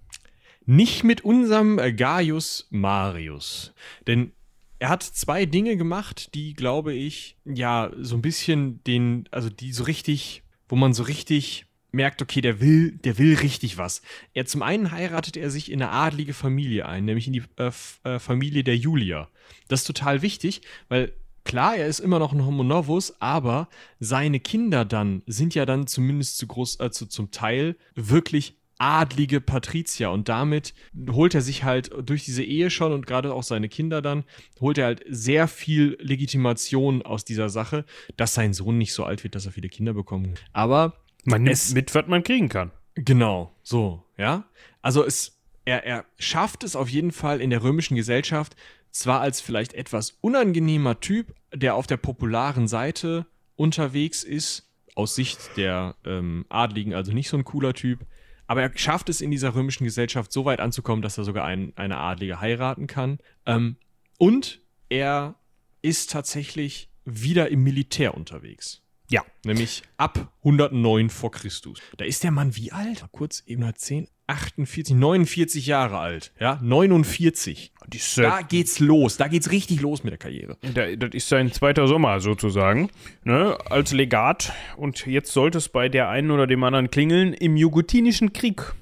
Nicht mit unserem Gaius Marius. Denn er hat zwei Dinge gemacht, die, glaube ich, ja, so ein bisschen den, also die so richtig wo man so richtig merkt, okay, der will, der will richtig was. Er zum einen heiratet er sich in eine adlige Familie ein, nämlich in die äh, äh, Familie der Julia. Das ist total wichtig, weil klar, er ist immer noch ein Homo novus, aber seine Kinder dann sind ja dann zumindest zu groß, äh, zu, zum Teil wirklich adlige Patrizier und damit holt er sich halt durch diese Ehe schon und gerade auch seine Kinder dann, holt er halt sehr viel Legitimation aus dieser Sache, dass sein Sohn nicht so alt wird, dass er viele Kinder bekommt. Aber man nimmt es, mit, was man kriegen kann. Genau, so, ja. Also es, er, er schafft es auf jeden Fall in der römischen Gesellschaft, zwar als vielleicht etwas unangenehmer Typ, der auf der popularen Seite unterwegs ist, aus Sicht der ähm, Adligen also nicht so ein cooler Typ, aber er schafft es in dieser römischen Gesellschaft so weit anzukommen, dass er sogar ein, eine Adlige heiraten kann. Ähm, und er ist tatsächlich wieder im Militär unterwegs. Ja. Nämlich ab 109 vor Christus. Da ist der Mann wie alt? Kurz eben mal 10, 48, 49 Jahre alt. Ja, 49. Ist, äh, da geht's los. Da geht's richtig los mit der Karriere. Da, das ist sein zweiter Sommer sozusagen. Ne, als Legat. Und jetzt sollte es bei der einen oder dem anderen klingeln im Jugutinischen Krieg.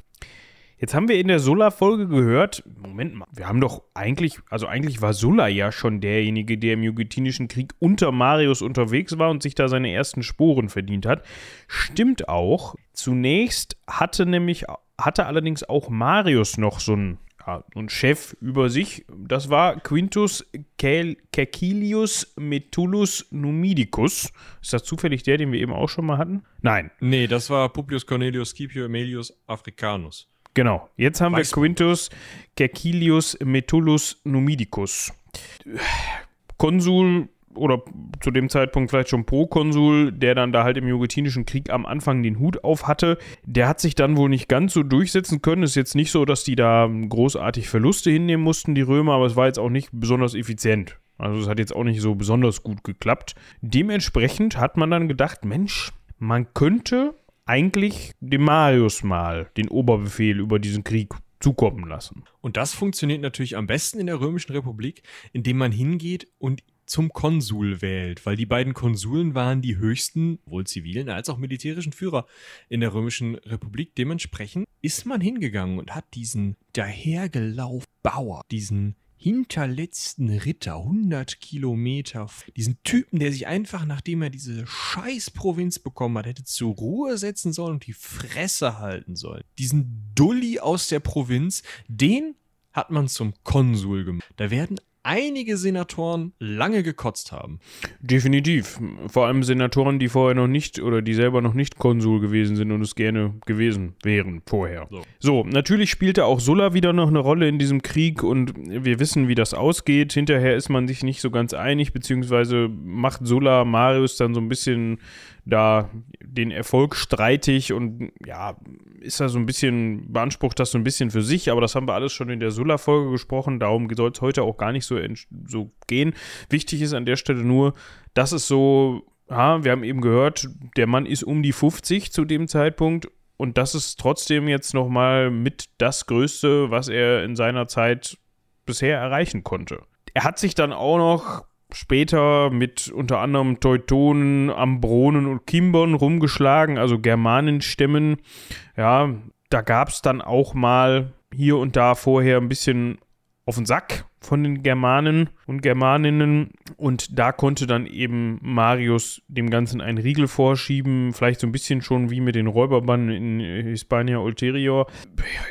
Jetzt haben wir in der Sulla-Folge gehört, Moment mal, wir haben doch eigentlich, also eigentlich war Sulla ja schon derjenige, der im Jugutinischen Krieg unter Marius unterwegs war und sich da seine ersten Sporen verdient hat. Stimmt auch. Zunächst hatte nämlich, hatte allerdings auch Marius noch so einen ja, ein Chef über sich. Das war Quintus Caecilius Metellus Numidicus. Ist das zufällig der, den wir eben auch schon mal hatten? Nein. Nee, das war Publius Cornelius Scipio Aemilius Africanus. Genau. Jetzt haben Weiß wir Quintus Cercilius Metellus Numidicus. Konsul oder zu dem Zeitpunkt vielleicht schon Prokonsul, der dann da halt im Jugutinischen Krieg am Anfang den Hut auf hatte, der hat sich dann wohl nicht ganz so durchsetzen können. Ist jetzt nicht so, dass die da großartig Verluste hinnehmen mussten, die Römer, aber es war jetzt auch nicht besonders effizient. Also es hat jetzt auch nicht so besonders gut geklappt. Dementsprechend hat man dann gedacht, Mensch, man könnte eigentlich dem Marius mal den Oberbefehl über diesen Krieg zukommen lassen. Und das funktioniert natürlich am besten in der Römischen Republik, indem man hingeht und zum Konsul wählt, weil die beiden Konsuln waren die höchsten, wohl zivilen als auch militärischen Führer in der Römischen Republik. Dementsprechend ist man hingegangen und hat diesen dahergelaufenen Bauer, diesen hinterletzten Ritter, 100 Kilometer, diesen Typen, der sich einfach, nachdem er diese scheiß Provinz bekommen hat, hätte zur Ruhe setzen sollen und die Fresse halten sollen. Diesen Dulli aus der Provinz, den hat man zum Konsul gemacht. Da werden einige Senatoren lange gekotzt haben. Definitiv. Vor allem Senatoren, die vorher noch nicht oder die selber noch nicht Konsul gewesen sind und es gerne gewesen wären vorher. So, so natürlich spielte auch Sulla wieder noch eine Rolle in diesem Krieg und wir wissen, wie das ausgeht. Hinterher ist man sich nicht so ganz einig, beziehungsweise macht Sulla Marius dann so ein bisschen da den Erfolg streitig und ja, ist da so ein bisschen, beansprucht das so ein bisschen für sich, aber das haben wir alles schon in der Sulla-Folge gesprochen, darum soll es heute auch gar nicht so, so gehen. Wichtig ist an der Stelle nur, dass es so, ja, wir haben eben gehört, der Mann ist um die 50 zu dem Zeitpunkt und das ist trotzdem jetzt nochmal mit das Größte, was er in seiner Zeit bisher erreichen konnte. Er hat sich dann auch noch später mit unter anderem Teutonen, Ambronen und Kimbern rumgeschlagen, also Germanenstämmen. Ja, da gab es dann auch mal hier und da vorher ein bisschen auf den Sack von den Germanen und Germaninnen und da konnte dann eben Marius dem Ganzen einen Riegel vorschieben, vielleicht so ein bisschen schon wie mit den Räuberbanden in Hispania Ulterior.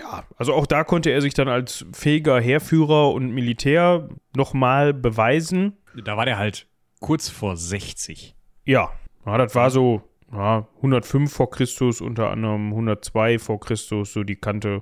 Ja, also auch da konnte er sich dann als fähiger Heerführer und Militär nochmal beweisen. Da war der halt kurz vor 60. Ja, ja das war so ja, 105 vor Christus, unter anderem 102 vor Christus, so die Kante.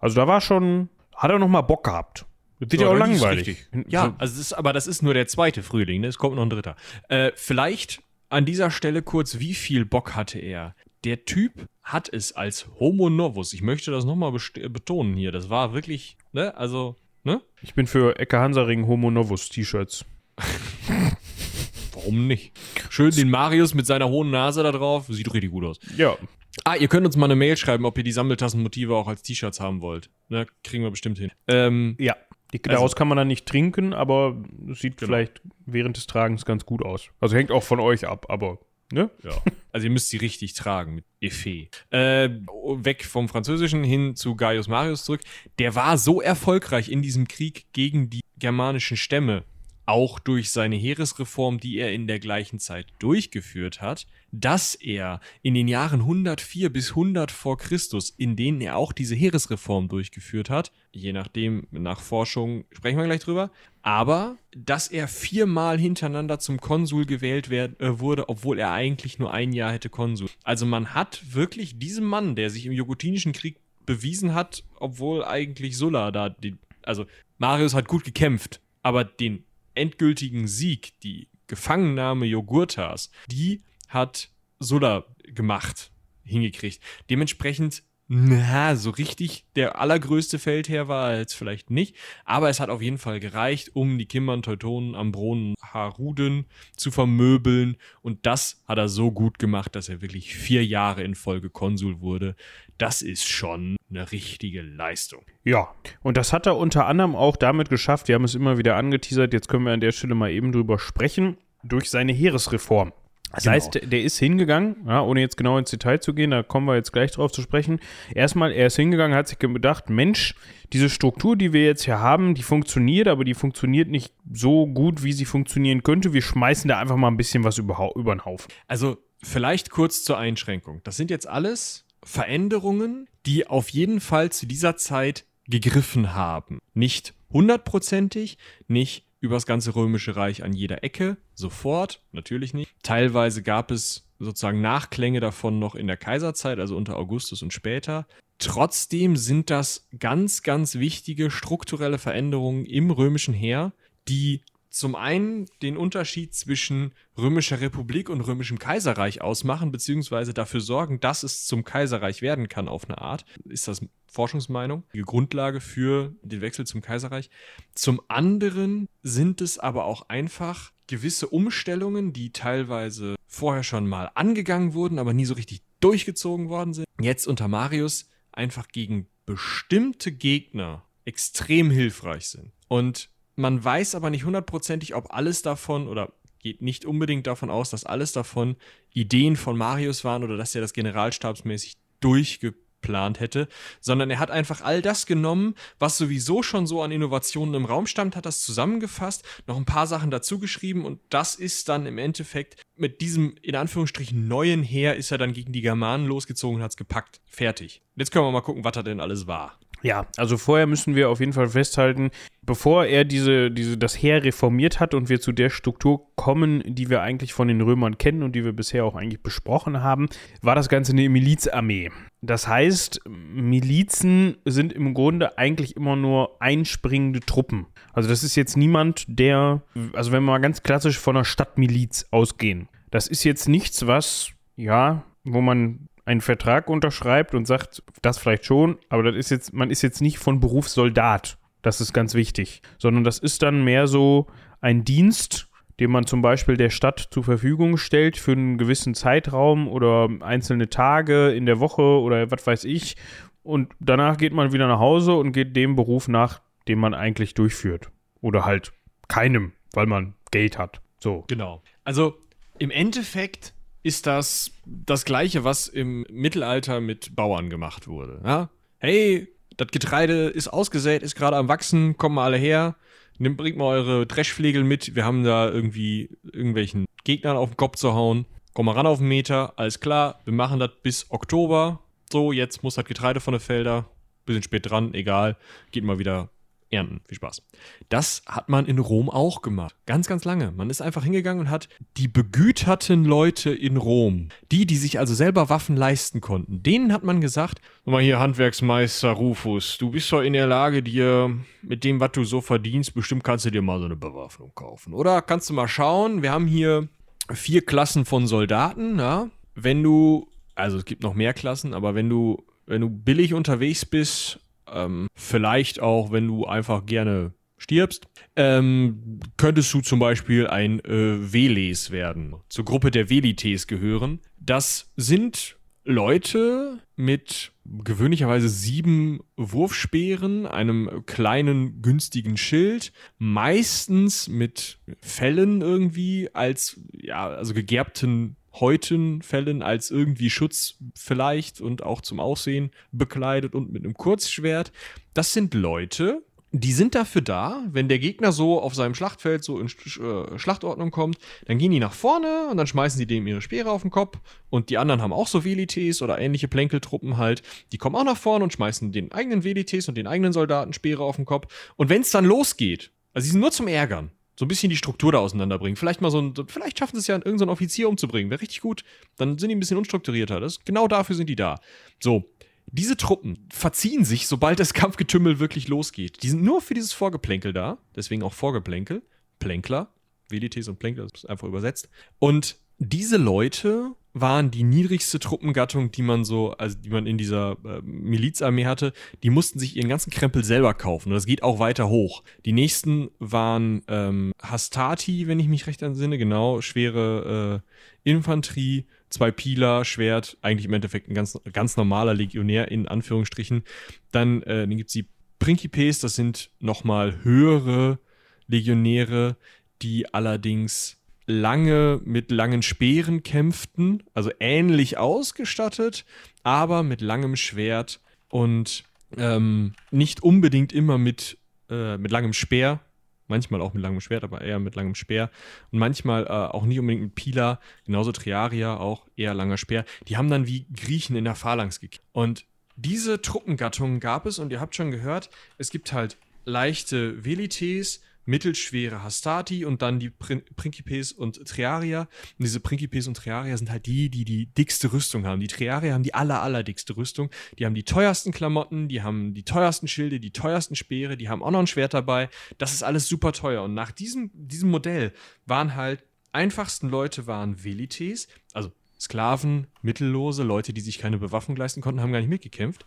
Also da war schon, hat er nochmal Bock gehabt. Das wird ja, auch langweilig. Ja, also das ist, aber das ist nur der zweite Frühling, ne? es kommt noch ein dritter. Äh, vielleicht an dieser Stelle kurz, wie viel Bock hatte er? Der Typ hat es als Homo Novus, ich möchte das nochmal betonen hier, das war wirklich, ne, also, ne? Ich bin für Ecke Hansaring Homo Novus T-Shirts. Warum nicht? Schön den Marius mit seiner hohen Nase da drauf, sieht richtig gut aus. Ja. Ah, ihr könnt uns mal eine Mail schreiben, ob ihr die Sammeltassenmotive auch als T-Shirts haben wollt. Ne, kriegen wir bestimmt hin. Ähm, ja. Die, daraus also, kann man dann nicht trinken, aber sieht genau. vielleicht während des Tragens ganz gut aus. Also hängt auch von euch ab, aber Ne? Ja. Also ihr müsst sie richtig tragen mit Effet. Äh, weg vom Französischen hin zu Gaius Marius zurück. Der war so erfolgreich in diesem Krieg gegen die germanischen Stämme, auch durch seine Heeresreform, die er in der gleichen Zeit durchgeführt hat, dass er in den Jahren 104 bis 100 vor Christus, in denen er auch diese Heeresreform durchgeführt hat, je nachdem, nach Forschung sprechen wir gleich drüber, aber dass er viermal hintereinander zum Konsul gewählt werd, äh, wurde, obwohl er eigentlich nur ein Jahr hätte Konsul. Also man hat wirklich diesem Mann, der sich im Jugotinischen Krieg bewiesen hat, obwohl eigentlich Sulla da, die, also Marius hat gut gekämpft, aber den endgültigen Sieg, die Gefangennahme Jogurtas, die hat Sulla gemacht, hingekriegt. Dementsprechend, na, so richtig der allergrößte Feldherr war er jetzt vielleicht nicht, aber es hat auf jeden Fall gereicht, um die Kimbern, Teutonen, Ambronen, Haruden zu vermöbeln und das hat er so gut gemacht, dass er wirklich vier Jahre in Folge Konsul wurde. Das ist schon eine richtige Leistung. Ja, und das hat er unter anderem auch damit geschafft, wir haben es immer wieder angeteasert, jetzt können wir an der Stelle mal eben drüber sprechen, durch seine Heeresreform. Das genau. heißt, der ist hingegangen, ja, ohne jetzt genau ins Detail zu gehen, da kommen wir jetzt gleich drauf zu sprechen. Erstmal, er ist hingegangen, hat sich gedacht, Mensch, diese Struktur, die wir jetzt hier haben, die funktioniert, aber die funktioniert nicht so gut, wie sie funktionieren könnte. Wir schmeißen da einfach mal ein bisschen was über, über den Haufen. Also, vielleicht kurz zur Einschränkung. Das sind jetzt alles Veränderungen, die auf jeden Fall zu dieser Zeit gegriffen haben. Nicht hundertprozentig, nicht übers ganze Römische Reich an jeder Ecke, sofort, natürlich nicht. Teilweise gab es sozusagen Nachklänge davon noch in der Kaiserzeit, also unter Augustus und später. Trotzdem sind das ganz, ganz wichtige strukturelle Veränderungen im römischen Heer, die zum einen den Unterschied zwischen römischer Republik und römischem Kaiserreich ausmachen, beziehungsweise dafür sorgen, dass es zum Kaiserreich werden kann auf eine Art. Ist das Forschungsmeinung, die Grundlage für den Wechsel zum Kaiserreich. Zum anderen sind es aber auch einfach gewisse Umstellungen, die teilweise vorher schon mal angegangen wurden, aber nie so richtig durchgezogen worden sind. Jetzt unter Marius einfach gegen bestimmte Gegner extrem hilfreich sind. Und man weiß aber nicht hundertprozentig, ob alles davon oder geht nicht unbedingt davon aus, dass alles davon Ideen von Marius waren oder dass er das generalstabsmäßig durchge geplant hätte, sondern er hat einfach all das genommen, was sowieso schon so an Innovationen im Raum stand, hat das zusammengefasst, noch ein paar Sachen dazu geschrieben und das ist dann im Endeffekt mit diesem in Anführungsstrichen neuen Heer ist er dann gegen die Germanen losgezogen und hat es gepackt. Fertig. Jetzt können wir mal gucken, was da denn alles war. Ja, also vorher müssen wir auf jeden Fall festhalten, bevor er diese, diese, das Heer reformiert hat und wir zu der Struktur kommen, die wir eigentlich von den Römern kennen und die wir bisher auch eigentlich besprochen haben, war das Ganze eine Milizarmee. Das heißt, Milizen sind im Grunde eigentlich immer nur einspringende Truppen. Also das ist jetzt niemand, der, also wenn wir mal ganz klassisch von einer Stadtmiliz ausgehen, das ist jetzt nichts, was, ja, wo man einen Vertrag unterschreibt und sagt, das vielleicht schon, aber das ist jetzt, man ist jetzt nicht von Beruf Soldat. Das ist ganz wichtig. Sondern das ist dann mehr so ein Dienst, den man zum Beispiel der Stadt zur Verfügung stellt für einen gewissen Zeitraum oder einzelne Tage in der Woche oder was weiß ich. Und danach geht man wieder nach Hause und geht dem Beruf nach, den man eigentlich durchführt. Oder halt keinem, weil man Geld hat. So. Genau. Also im Endeffekt ist das das Gleiche, was im Mittelalter mit Bauern gemacht wurde. Ja? Hey, das Getreide ist ausgesät, ist gerade am Wachsen, kommen mal alle her, nimmt, bringt mal eure Dreschflegel mit, wir haben da irgendwie irgendwelchen Gegnern auf den Kopf zu hauen. Komm mal ran auf den Meter, alles klar, wir machen das bis Oktober. So, jetzt muss das Getreide von den Felder, bisschen spät dran, egal, geht mal wieder ernten. Viel Spaß. Das hat man in Rom auch gemacht. Ganz, ganz lange. Man ist einfach hingegangen und hat die begüterten Leute in Rom, die, die sich also selber Waffen leisten konnten, denen hat man gesagt, mal hier Handwerksmeister Rufus, du bist doch in der Lage, dir mit dem, was du so verdienst, bestimmt kannst du dir mal so eine Bewaffnung kaufen. Oder kannst du mal schauen, wir haben hier vier Klassen von Soldaten, ja? Wenn du, also es gibt noch mehr Klassen, aber wenn du wenn du billig unterwegs bist, ähm, vielleicht auch, wenn du einfach gerne stirbst, ähm, könntest du zum Beispiel ein äh, Veles werden, zur Gruppe der Velites gehören. Das sind Leute mit gewöhnlicherweise sieben Wurfspeeren, einem kleinen günstigen Schild, meistens mit Fellen irgendwie als ja, also gegerbten Häutenfällen als irgendwie Schutz vielleicht und auch zum Aussehen bekleidet und mit einem Kurzschwert. Das sind Leute, die sind dafür da, wenn der Gegner so auf seinem Schlachtfeld so in äh, Schlachtordnung kommt, dann gehen die nach vorne und dann schmeißen sie dem ihre Speere auf den Kopf. Und die anderen haben auch so Velites oder ähnliche Plänkeltruppen halt, die kommen auch nach vorne und schmeißen den eigenen Velites und den eigenen Soldaten Speere auf den Kopf. Und wenn es dann losgeht, also sie sind nur zum Ärgern, so ein bisschen die Struktur da auseinanderbringen. Vielleicht mal so ein, vielleicht schaffen sie es ja, irgendeinen Offizier umzubringen. Wäre richtig gut. Dann sind die ein bisschen unstrukturierter. Das, genau dafür sind die da. So. Diese Truppen verziehen sich, sobald das Kampfgetümmel wirklich losgeht. Die sind nur für dieses Vorgeplänkel da. Deswegen auch Vorgeplänkel. Plänkler. Velites und Plänkler, das ist einfach übersetzt. Und diese Leute waren die niedrigste Truppengattung, die man so, also die man in dieser äh, Milizarmee hatte. Die mussten sich ihren ganzen Krempel selber kaufen. Und das geht auch weiter hoch. Die nächsten waren ähm, Hastati, wenn ich mich recht entsinne, genau, schwere äh, Infanterie, zwei Pila, Schwert, eigentlich im Endeffekt ein ganz, ganz normaler Legionär in Anführungsstrichen. Dann, äh, dann gibt es die Principes, das sind nochmal höhere Legionäre, die allerdings lange mit langen Speeren kämpften, also ähnlich ausgestattet, aber mit langem Schwert und ähm, nicht unbedingt immer mit, äh, mit langem Speer, manchmal auch mit langem Schwert, aber eher mit langem Speer und manchmal äh, auch nicht unbedingt mit Pila, genauso Triaria, auch eher langer Speer. Die haben dann wie Griechen in der Phalanx gekriegt. Und diese Truppengattungen gab es und ihr habt schon gehört, es gibt halt leichte Velites, mittelschwere Hastati und dann die Prin Principes und Triaria. Und diese Principes und Triaria sind halt die, die die dickste Rüstung haben. Die Triaria haben die aller, aller dickste Rüstung. Die haben die teuersten Klamotten, die haben die teuersten Schilde, die teuersten Speere, die haben auch noch ein Schwert dabei. Das ist alles super teuer. Und nach diesem, diesem Modell waren halt einfachsten Leute waren Velites, also Sklaven, Mittellose, Leute, die sich keine Bewaffnung leisten konnten, haben gar nicht mitgekämpft.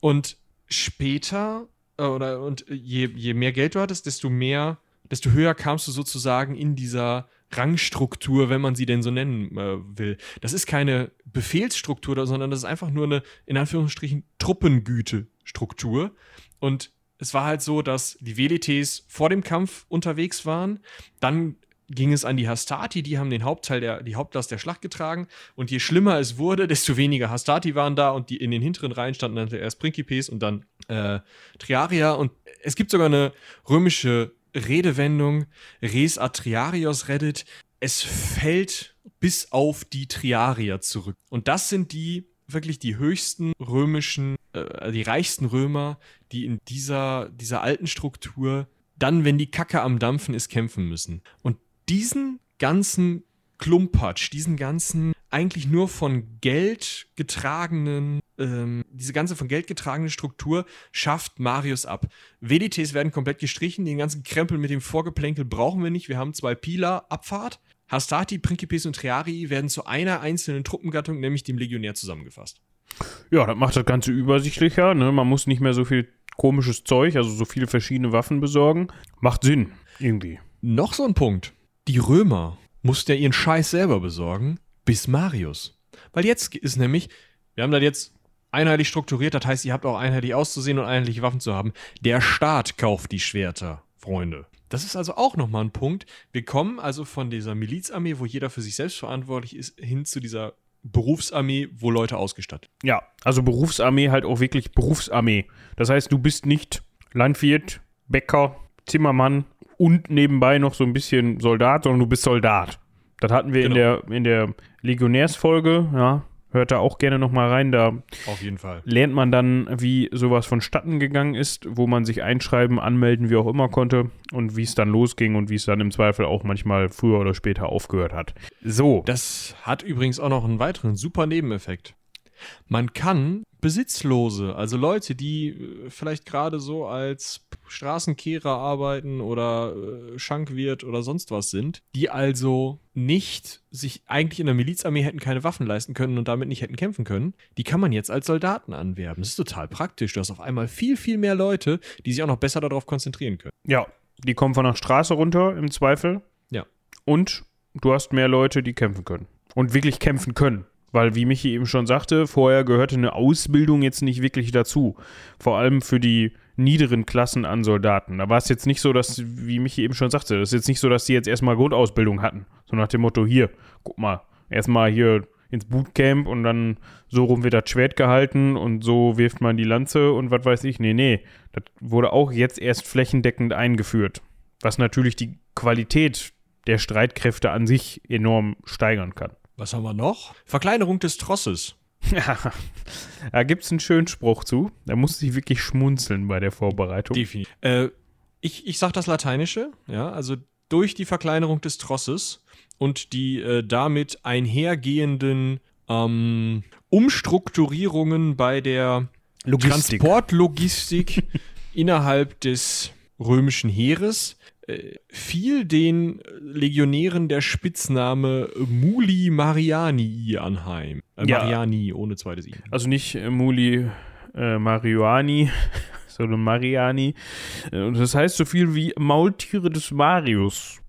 Und später oder und je, je mehr Geld du hattest, desto mehr, desto höher kamst du sozusagen in dieser Rangstruktur, wenn man sie denn so nennen äh, will. Das ist keine Befehlsstruktur, sondern das ist einfach nur eine, in Anführungsstrichen, Truppengüte-Struktur. Und es war halt so, dass die Velites vor dem Kampf unterwegs waren, dann ging es an die Hastati, die haben den Hauptteil der, die Hauptlast der Schlacht getragen. Und je schlimmer es wurde, desto weniger Hastati waren da und die in den hinteren Reihen standen dann erst Principes und dann äh, Triaria. Und es gibt sogar eine römische Redewendung, res atriarios reddit. Es fällt bis auf die Triarier zurück. Und das sind die wirklich die höchsten römischen, äh, die reichsten Römer, die in dieser, dieser alten Struktur dann, wenn die Kacke am Dampfen ist, kämpfen müssen. Und diesen ganzen Klumpatsch, diesen ganzen eigentlich nur von Geld getragenen, ähm, diese ganze von Geld getragene Struktur schafft Marius ab. WDTs werden komplett gestrichen, den ganzen Krempel mit dem Vorgeplänkel brauchen wir nicht. Wir haben zwei Pila, Abfahrt. Hastati, Principes und Triarii werden zu einer einzelnen Truppengattung, nämlich dem Legionär, zusammengefasst. Ja, das macht das Ganze übersichtlicher. Ne? Man muss nicht mehr so viel komisches Zeug, also so viele verschiedene Waffen besorgen. Macht Sinn, irgendwie. Noch so ein Punkt. Die Römer mussten ja ihren Scheiß selber besorgen, bis Marius. Weil jetzt ist nämlich, wir haben das jetzt einheitlich strukturiert, das heißt, ihr habt auch einheitlich auszusehen und einheitliche Waffen zu haben. Der Staat kauft die Schwerter, Freunde. Das ist also auch nochmal ein Punkt. Wir kommen also von dieser Milizarmee, wo jeder für sich selbst verantwortlich ist, hin zu dieser Berufsarmee, wo Leute ausgestattet. Ja, also Berufsarmee halt auch wirklich Berufsarmee. Das heißt, du bist nicht Landwirt, Bäcker, Zimmermann und nebenbei noch so ein bisschen Soldat, sondern du bist Soldat. Das hatten wir genau. in der, in der Legionärsfolge, ja. Hört da auch gerne nochmal rein. Da Auf jeden Fall. lernt man dann, wie sowas vonstatten gegangen ist, wo man sich einschreiben, anmelden, wie auch immer konnte und wie es dann losging und wie es dann im Zweifel auch manchmal früher oder später aufgehört hat. So. Das hat übrigens auch noch einen weiteren super Nebeneffekt. Man kann Besitzlose, also Leute, die äh, vielleicht gerade so als Straßenkehrer arbeiten oder äh, Schankwirt oder sonst was sind, die also nicht sich eigentlich in der Milizarmee hätten keine Waffen leisten können und damit nicht hätten kämpfen können, die kann man jetzt als Soldaten anwerben. Das ist total praktisch. Du hast auf einmal viel, viel mehr Leute, die sich auch noch besser darauf konzentrieren können. Ja, die kommen von der Straße runter im Zweifel. Ja. Und du hast mehr Leute, die kämpfen können. Und wirklich kämpfen können. Weil, wie Michi eben schon sagte, vorher gehörte eine Ausbildung jetzt nicht wirklich dazu. Vor allem für die niederen Klassen an Soldaten. Da war es jetzt nicht so, dass, wie Michi eben schon sagte, das ist jetzt nicht so, dass die jetzt erstmal Grundausbildung hatten. So nach dem Motto, hier, guck mal, erstmal hier ins Bootcamp und dann so rum wird das Schwert gehalten und so wirft man die Lanze und was weiß ich. Nee, nee. Das wurde auch jetzt erst flächendeckend eingeführt. Was natürlich die Qualität der Streitkräfte an sich enorm steigern kann. Was haben wir noch? Verkleinerung des Trosses. Ja, da gibt es einen schönen Spruch zu. Da musste ich wirklich schmunzeln bei der Vorbereitung. Definitiv. Äh, ich, ich sag das Lateinische, ja, also durch die Verkleinerung des Trosses und die äh, damit einhergehenden ähm, Umstrukturierungen bei der Logistik. Transportlogistik innerhalb des römischen Heeres äh, fiel den Legionären der Spitzname Muli Mariani anheim. Äh, ja. Mariani ohne zweites I. Also nicht äh, Muli äh, Mariani, sondern Mariani. Äh, und das heißt so viel wie Maultiere des Marius.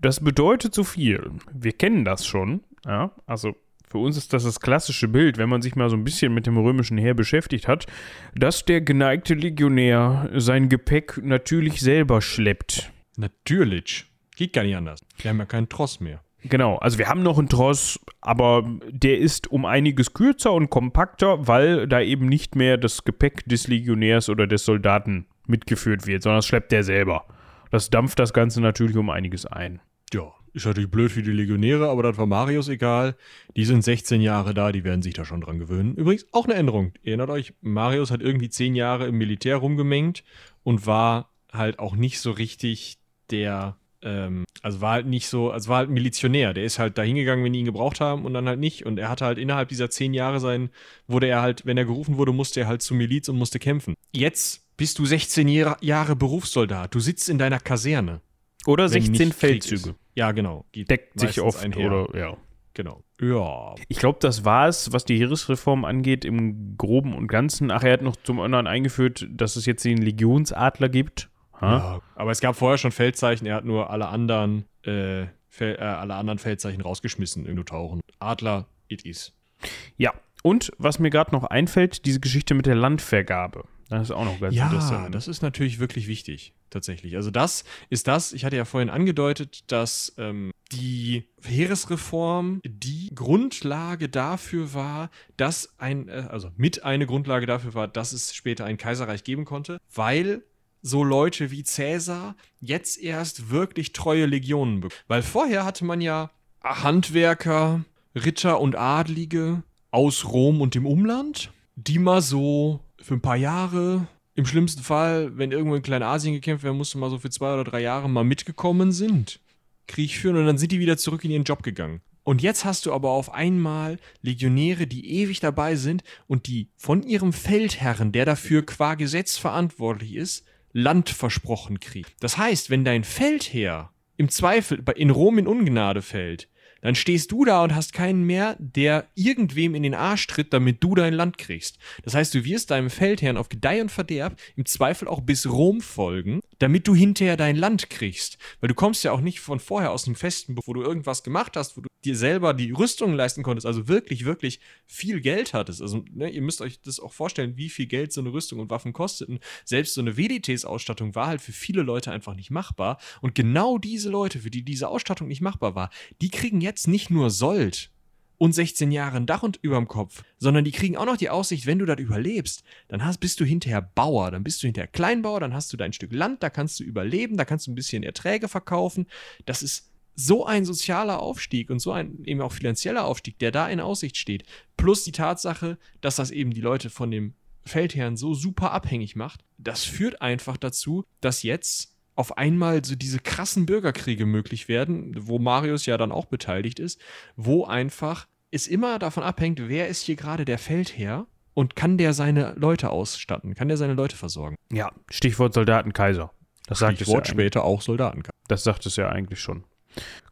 Das bedeutet so viel. Wir kennen das schon. Ja, also für uns ist das das klassische Bild, wenn man sich mal so ein bisschen mit dem römischen Heer beschäftigt hat, dass der geneigte Legionär sein Gepäck natürlich selber schleppt. Natürlich. Geht gar nicht anders. Wir haben ja keinen Tross mehr. Genau, also wir haben noch einen Tross, aber der ist um einiges kürzer und kompakter, weil da eben nicht mehr das Gepäck des Legionärs oder des Soldaten mitgeführt wird, sondern das schleppt der selber. Das dampft das Ganze natürlich um einiges ein. Ja, ist natürlich blöd für die Legionäre, aber das war Marius egal. Die sind 16 Jahre da, die werden sich da schon dran gewöhnen. Übrigens auch eine Änderung. Erinnert euch, Marius hat irgendwie 10 Jahre im Militär rumgemengt und war halt auch nicht so richtig der, ähm, also war halt nicht so, also war halt Milizionär. Der ist halt da hingegangen, wenn die ihn gebraucht haben und dann halt nicht. Und er hatte halt innerhalb dieser zehn Jahre sein, wurde er halt, wenn er gerufen wurde, musste er halt zur Miliz und musste kämpfen. Jetzt bist du 16 Jahre Berufssoldat. Du sitzt in deiner Kaserne. Oder 16 Feldzüge. Ja, genau. Geht Deckt sich oft einher. oder, ja. Genau. Ja. Ich glaube, das war es, was die Heeresreform angeht, im Groben und Ganzen. Ach, er hat noch zum anderen eingeführt, dass es jetzt den Legionsadler gibt. Ja, aber es gab vorher schon Feldzeichen, er hat nur alle anderen, äh, Fel äh, alle anderen Feldzeichen rausgeschmissen im Tauchen. Adler, it is. Ja, und was mir gerade noch einfällt, diese Geschichte mit der Landvergabe. Das ist auch noch ganz ja, interessant. das ist natürlich wirklich wichtig, tatsächlich. Also das ist das, ich hatte ja vorhin angedeutet, dass ähm, die Heeresreform die Grundlage dafür war, dass ein, äh, also mit eine Grundlage dafür war, dass es später ein Kaiserreich geben konnte, weil so Leute wie Cäsar jetzt erst wirklich treue Legionen bekommen. Weil vorher hatte man ja Handwerker, Ritter und Adlige aus Rom und dem Umland, die mal so für ein paar Jahre, im schlimmsten Fall, wenn irgendwo in Kleinasien gekämpft werden musste, mal so für zwei oder drei Jahre mal mitgekommen sind, Krieg führen und dann sind die wieder zurück in ihren Job gegangen. Und jetzt hast du aber auf einmal Legionäre, die ewig dabei sind und die von ihrem Feldherren, der dafür qua Gesetz verantwortlich ist, Land versprochen kriegen. Das heißt, wenn dein Feldherr im Zweifel in Rom in Ungnade fällt, dann stehst du da und hast keinen mehr, der irgendwem in den Arsch tritt, damit du dein Land kriegst. Das heißt, du wirst deinem Feldherrn auf Gedeih und Verderb im Zweifel auch bis Rom folgen, damit du hinterher dein Land kriegst. Weil du kommst ja auch nicht von vorher aus dem Festen, wo du irgendwas gemacht hast, wo du dir selber die Rüstung leisten konntest, also wirklich, wirklich viel Geld hattest. Also, ne, ihr müsst euch das auch vorstellen, wie viel Geld so eine Rüstung und Waffen kosteten. Selbst so eine WDTs-Ausstattung war halt für viele Leute einfach nicht machbar. Und genau diese Leute, für die diese Ausstattung nicht machbar war, die kriegen jetzt nicht nur Sold und 16 Jahre ein Dach und überm Kopf, sondern die kriegen auch noch die Aussicht, wenn du das überlebst, dann hast, bist du hinterher Bauer, dann bist du hinterher Kleinbauer, dann hast du dein Stück Land, da kannst du überleben, da kannst du ein bisschen Erträge verkaufen. Das ist so ein sozialer Aufstieg und so ein eben auch finanzieller Aufstieg, der da in Aussicht steht, plus die Tatsache, dass das eben die Leute von dem Feldherrn so super abhängig macht, das führt einfach dazu, dass jetzt auf einmal so diese krassen Bürgerkriege möglich werden, wo Marius ja dann auch beteiligt ist, wo einfach es immer davon abhängt, wer ist hier gerade der Feldherr und kann der seine Leute ausstatten, kann der seine Leute versorgen. Ja, Stichwort Soldatenkaiser. Das sagt Stichwort es ja später auch Soldatenkaiser. Das sagt es ja eigentlich schon.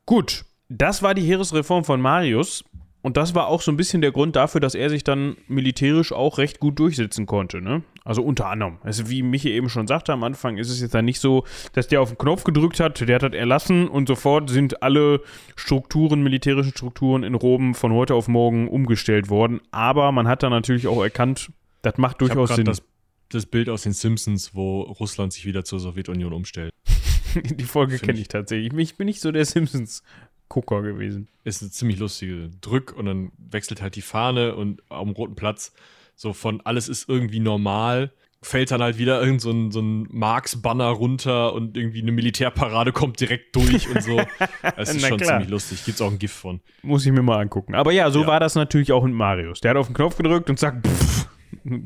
Gut, das war die Heeresreform von Marius. Und das war auch so ein bisschen der Grund dafür, dass er sich dann militärisch auch recht gut durchsetzen konnte. Ne? Also unter anderem. Also wie Michi eben schon sagte, am Anfang ist es jetzt dann nicht so, dass der auf den Knopf gedrückt hat, der hat das erlassen und sofort sind alle Strukturen, militärischen Strukturen in Rom von heute auf morgen umgestellt worden. Aber man hat dann natürlich auch erkannt, das macht Ich durchaus grad Sinn. das, das Bild aus den Simpsons, wo Russland sich wieder zur Sowjetunion umstellt. die Folge kenne ich- ich tatsächlich. Ich bin nicht so der Simpsons-Gucker gewesen. Ist eine ziemlich lustige Drück und dann wechselt halt die Fahne und am Roten Platz so von alles ist irgendwie normal, fällt dann halt wieder irgend so ein, so ein Marx-Banner runter und irgendwie eine Militärparade kommt direkt durch und so. Es ist schon klar. ziemlich lustig. Gibt's auch ein GIF von. Muss ich mir mal angucken. Aber ja, so Ja. war das natürlich auch mit Marius. Der hat auf den Knopf gedrückt und zack, pff,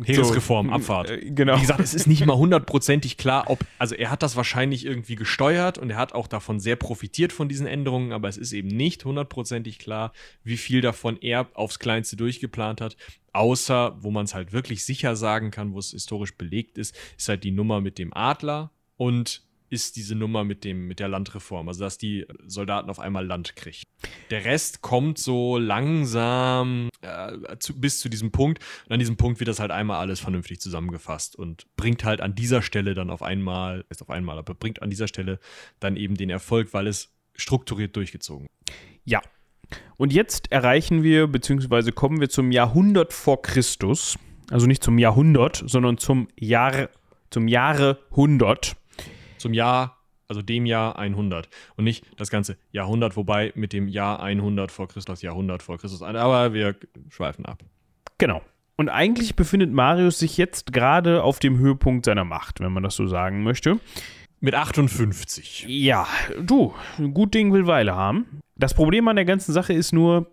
Heeresreform, so, Abfahrt. äh, Genau. Wie gesagt, es ist nicht mal hundertprozentig klar, ob, also er hat das wahrscheinlich irgendwie gesteuert und er hat auch davon sehr profitiert von diesen Änderungen, aber es ist eben nicht hundertprozentig klar, wie viel davon er aufs Kleinste durchgeplant hat. Außer, wo man es halt wirklich sicher sagen kann, wo es historisch belegt ist, ist halt die Nummer mit dem Adler und ist diese Nummer mit, dem, mit der Landreform, also dass die Soldaten auf einmal Land kriegen. Der Rest kommt so langsam äh, zu, bis zu diesem Punkt. Und an diesem Punkt wird das halt einmal alles vernünftig zusammengefasst und bringt halt an dieser Stelle dann auf einmal, ist auf einmal, aber bringt an dieser Stelle dann eben den Erfolg, weil es strukturiert durchgezogen. Ja. Und jetzt erreichen wir, beziehungsweise kommen wir zum Jahrhundert vor Christus. Also nicht zum Jahrhundert, sondern zum Jahr, zum Jahre 100. Zum Jahr, also dem Jahr 100 und nicht das ganze Jahrhundert, wobei mit dem Jahr 100 vor Christus, Jahrhundert vor Christus, aber wir schweifen ab. Genau. Und eigentlich befindet Marius sich jetzt gerade auf dem Höhepunkt seiner Macht, wenn man das so sagen möchte. Mit 58. Ja, du, gut Ding will Weile haben. Das Problem an der ganzen Sache ist nur,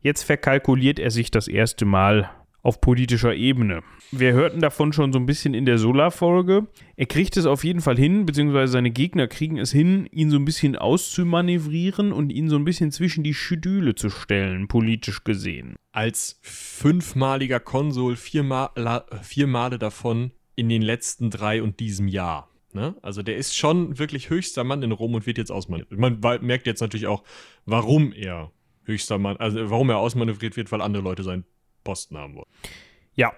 jetzt verkalkuliert er sich das erste Mal auf politischer Ebene. Wir hörten davon schon so ein bisschen in der Solar-Folge. Er kriegt es auf jeden Fall hin, beziehungsweise seine Gegner kriegen es hin, ihn so ein bisschen auszumanövrieren und ihn so ein bisschen zwischen die Schedüle zu stellen, politisch gesehen. Als fünfmaliger Konsul viermal, vier Male davon in den letzten drei und diesem Jahr. Ne? Also der ist schon wirklich höchster Mann in Rom und wird jetzt ausmanövriert. Man merkt jetzt natürlich auch, warum er höchster Mann, also warum er ausmanövriert wird, weil andere Leute seinen Posten haben wollen. Ja,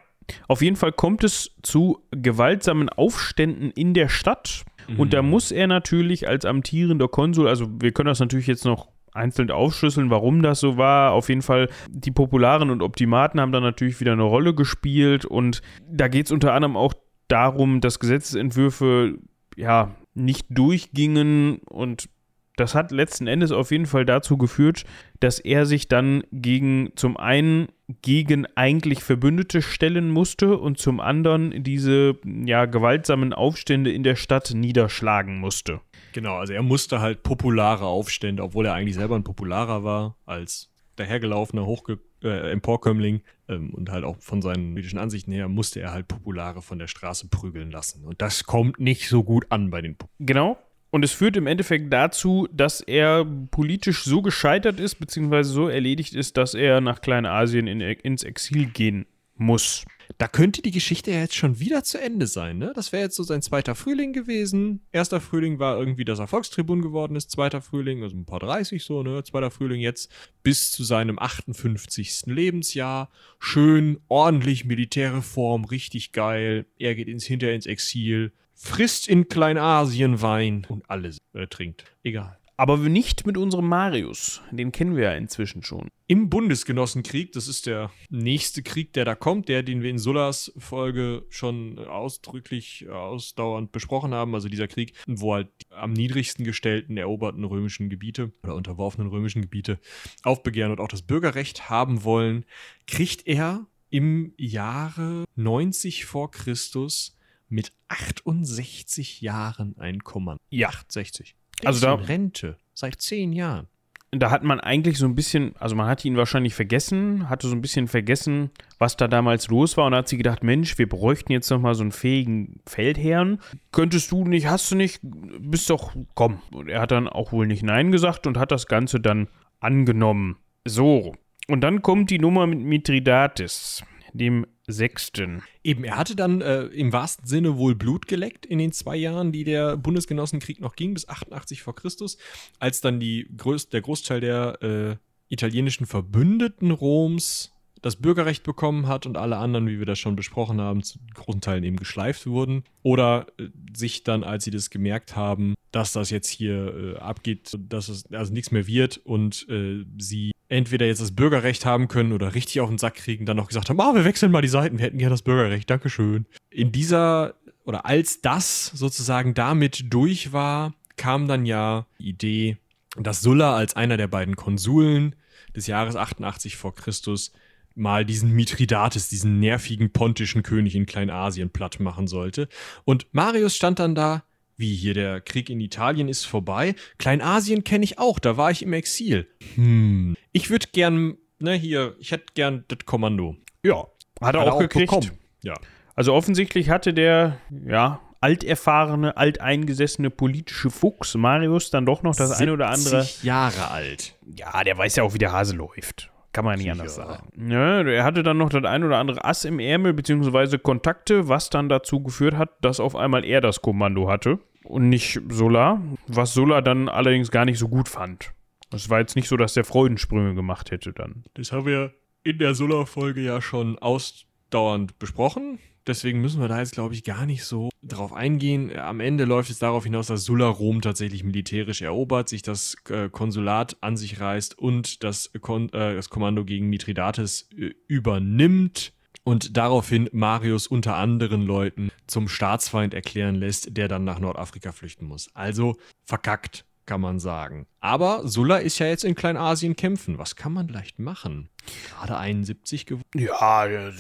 auf jeden Fall kommt es zu gewaltsamen Aufständen in der Stadt. Und da muss er natürlich als amtierender Konsul, also wir können das natürlich jetzt noch einzeln aufschlüsseln, warum das so war. Auf jeden Fall, die Popularen und Optimaten haben da natürlich wieder eine Rolle gespielt. Und da geht es unter anderem auch darum, dass Gesetzesentwürfe ja nicht durchgingen und das hat letzten Endes auf jeden Fall dazu geführt, dass er sich dann gegen zum einen gegen eigentlich Verbündete stellen musste und zum anderen diese ja gewaltsamen Aufstände in der Stadt niederschlagen musste. Genau, also er musste halt populare Aufstände, obwohl er eigentlich selber ein popularer war als dahergelaufener Hochge äh, Emporkömmling ähm, und halt auch von seinen politischen Ansichten her musste er halt Populare von der Straße prügeln lassen. Und das kommt nicht so gut an bei den Pop Genau, und es führt im Endeffekt dazu, dass er politisch so gescheitert ist, beziehungsweise so erledigt ist, dass er nach Kleinasien in, ins Exil gehen muss. Da könnte die Geschichte ja jetzt schon wieder zu Ende sein, ne? Das wäre jetzt so sein zweiter Frühling gewesen. Erster Frühling war irgendwie, dass er Volkstribun geworden ist. Zweiter Frühling, also ein paar 30 so, ne? Zweiter Frühling jetzt bis zu seinem 58. Lebensjahr. Schön, ordentlich Militärreform, richtig geil. Er geht ins, hinter ins Exil frisst in Kleinasien Wein und alles äh, trinkt. Egal. Aber nicht mit unserem Marius. Den kennen wir ja inzwischen schon. Im Bundesgenossenkrieg, das ist der nächste Krieg, der da kommt, der, den wir in Sullas Folge schon ausdrücklich ausdauernd besprochen haben. Also dieser Krieg, wo halt die am niedrigsten gestellten eroberten römischen Gebiete oder unterworfenen römischen Gebiete aufbegehren und auch das Bürgerrecht haben wollen, kriegt er im Jahre 90 vor Christus mit 68 Jahren ein Kommando. Ja. 68. Der also da Rente seit zehn Jahren. Da hat man eigentlich so ein bisschen, also man hat ihn wahrscheinlich vergessen, hatte so ein bisschen vergessen, was da damals los war und hat sich gedacht, Mensch, wir bräuchten jetzt noch mal so einen fähigen Feldherrn. Könntest du nicht, hast du nicht, bist doch, komm. Und er hat dann auch wohl nicht Nein gesagt und hat das Ganze dann angenommen. So. Und dann kommt die Nummer mit Mithridates, dem Sechsten. Eben, er hatte dann äh, im wahrsten Sinne wohl Blut geleckt in den zwei Jahren, die der Bundesgenossenkrieg noch ging, bis 88 vor Christus, als dann die Groß der Großteil der äh, italienischen Verbündeten Roms das Bürgerrecht bekommen hat und alle anderen, wie wir das schon besprochen haben, zu großen Teilen eben geschleift wurden. Oder äh, sich dann, als sie das gemerkt haben, dass das jetzt hier äh, abgeht, dass es also nichts mehr wird und äh, sie entweder jetzt das Bürgerrecht haben können oder richtig auf den Sack kriegen, dann noch gesagt haben, ah, wir wechseln mal die Seiten, wir hätten gerne das Bürgerrecht, Dankeschön. In dieser, oder als das sozusagen damit durch war, kam dann ja die Idee, dass Sulla als einer der beiden Konsuln des Jahres 88 vor Christus mal diesen Mithridates, diesen nervigen pontischen König in Kleinasien platt machen sollte. Und Marius stand dann da, wie hier der Krieg in Italien ist vorbei. Kleinasien kenne ich auch, da war ich im Exil. Hm. Ich würde gern, ne, hier, ich hätte gern das Kommando. Ja, hat er, hat auch, auch gekriegt. Bekommen. Ja. Also offensichtlich hatte der, ja, alterfahrene, alteingesessene politische Fuchs Marius dann doch noch das eine oder andere. Jahre alt. Ja, der weiß ja auch, wie der Hase läuft. Kann man nicht anders sagen. Ja, er hatte dann noch das ein oder andere Ass im Ärmel, beziehungsweise Kontakte, was dann dazu geführt hat, dass auf einmal er das Kommando hatte und nicht Solar, was Solar dann allerdings gar nicht so gut fand. Es war jetzt nicht so, dass der Freudensprünge gemacht hätte dann. Das haben wir in der Solar-Folge ja schon ausdauernd besprochen. Deswegen müssen wir da jetzt, glaube ich, gar nicht so drauf eingehen. Am Ende läuft es darauf hinaus, dass Sulla Rom tatsächlich militärisch erobert, sich das äh, Konsulat an sich reißt und das, Kon äh, das Kommando gegen Mithridates äh, übernimmt und daraufhin Marius unter anderen Leuten zum Staatsfeind erklären lässt, der dann nach Nordafrika flüchten muss. Also verkackt, kann man sagen. Aber Sulla ist ja jetzt in Kleinasien kämpfen. Was kann man leicht machen? Gerade 71 geworden. Ja,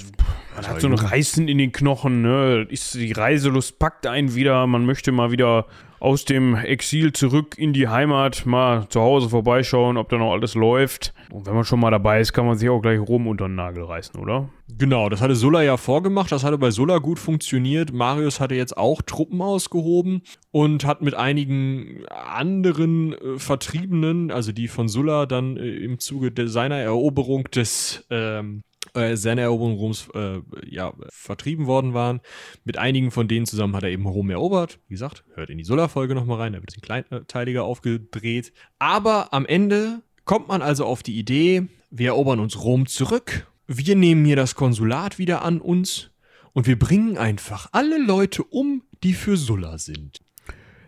man hat so ein Reißen in den Knochen, ne? Ist, die Reiselust packt einen wieder, man möchte mal wieder aus dem Exil zurück in die Heimat, mal zu Hause vorbeischauen, ob da noch alles läuft. Und wenn man schon mal dabei ist, kann man sich auch gleich Rom unter den Nagel reißen, oder? Genau, das hatte Sulla ja vorgemacht, das hatte bei Sulla gut funktioniert. Marius hatte jetzt auch Truppen ausgehoben und hat mit einigen anderen äh, Vertriebenen, also die von Sulla dann äh, im Zuge seiner Eroberung des ähm, äh, seiner Eroberung Roms äh, ja, vertrieben worden waren. Mit einigen von denen zusammen hat er eben Rom erobert. Wie gesagt, hört in die Sulla-Folge nochmal rein, da wird ein bisschen kleinteiliger aufgedreht. Aber am Ende kommt man also auf die Idee, wir erobern uns Rom zurück, wir nehmen hier das Konsulat wieder an uns und wir bringen einfach alle Leute um, die für Sulla sind.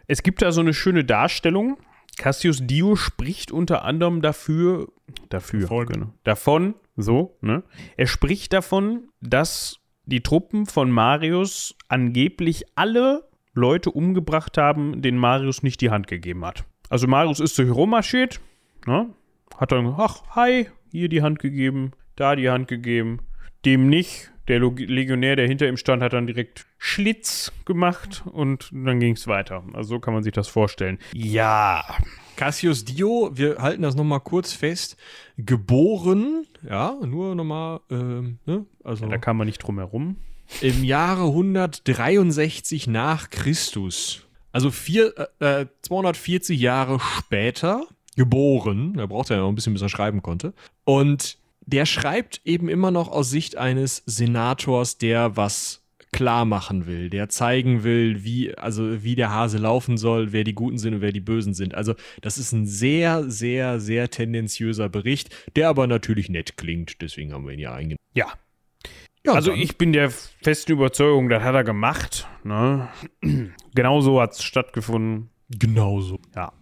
Es gibt da so eine schöne Darstellung. Cassius Dio spricht unter anderem dafür, dafür, davon, genau, davon so, ne? Er spricht davon, dass die Truppen von Marius angeblich alle Leute umgebracht haben, denen Marius nicht die Hand gegeben hat. Also Marius ist so herummarschiert, ne? hat dann, ach, hi, hier die Hand gegeben, da die Hand gegeben, dem nicht. Der Legionär, der hinter ihm stand, hat dann direkt Schlitz gemacht und dann ging es weiter. Also so kann man sich das vorstellen. Ja. Cassius Dio, wir halten das nochmal kurz fest, geboren, ja, nur nochmal, ähm, ne? Also, ja, da kann man nicht drum herum. Im Jahre 163 nach Christus. Also vier, äh, 240 äh, Jahre später geboren. Er braucht ja noch ein bisschen, bis er schreiben konnte. Und der schreibt eben immer noch aus Sicht eines Senators, der was klar machen will, der zeigen will, wie, also wie der Hase laufen soll, wer die Guten sind und wer die Bösen sind. Also, das ist ein sehr, sehr, sehr tendenziöser Bericht, der aber natürlich nett klingt, deswegen haben wir ihn ja eingenommen. Ja. ja also, ich bin der festen Überzeugung, das hat er gemacht. Ne? Genauso hat es stattgefunden. Genauso. Ja.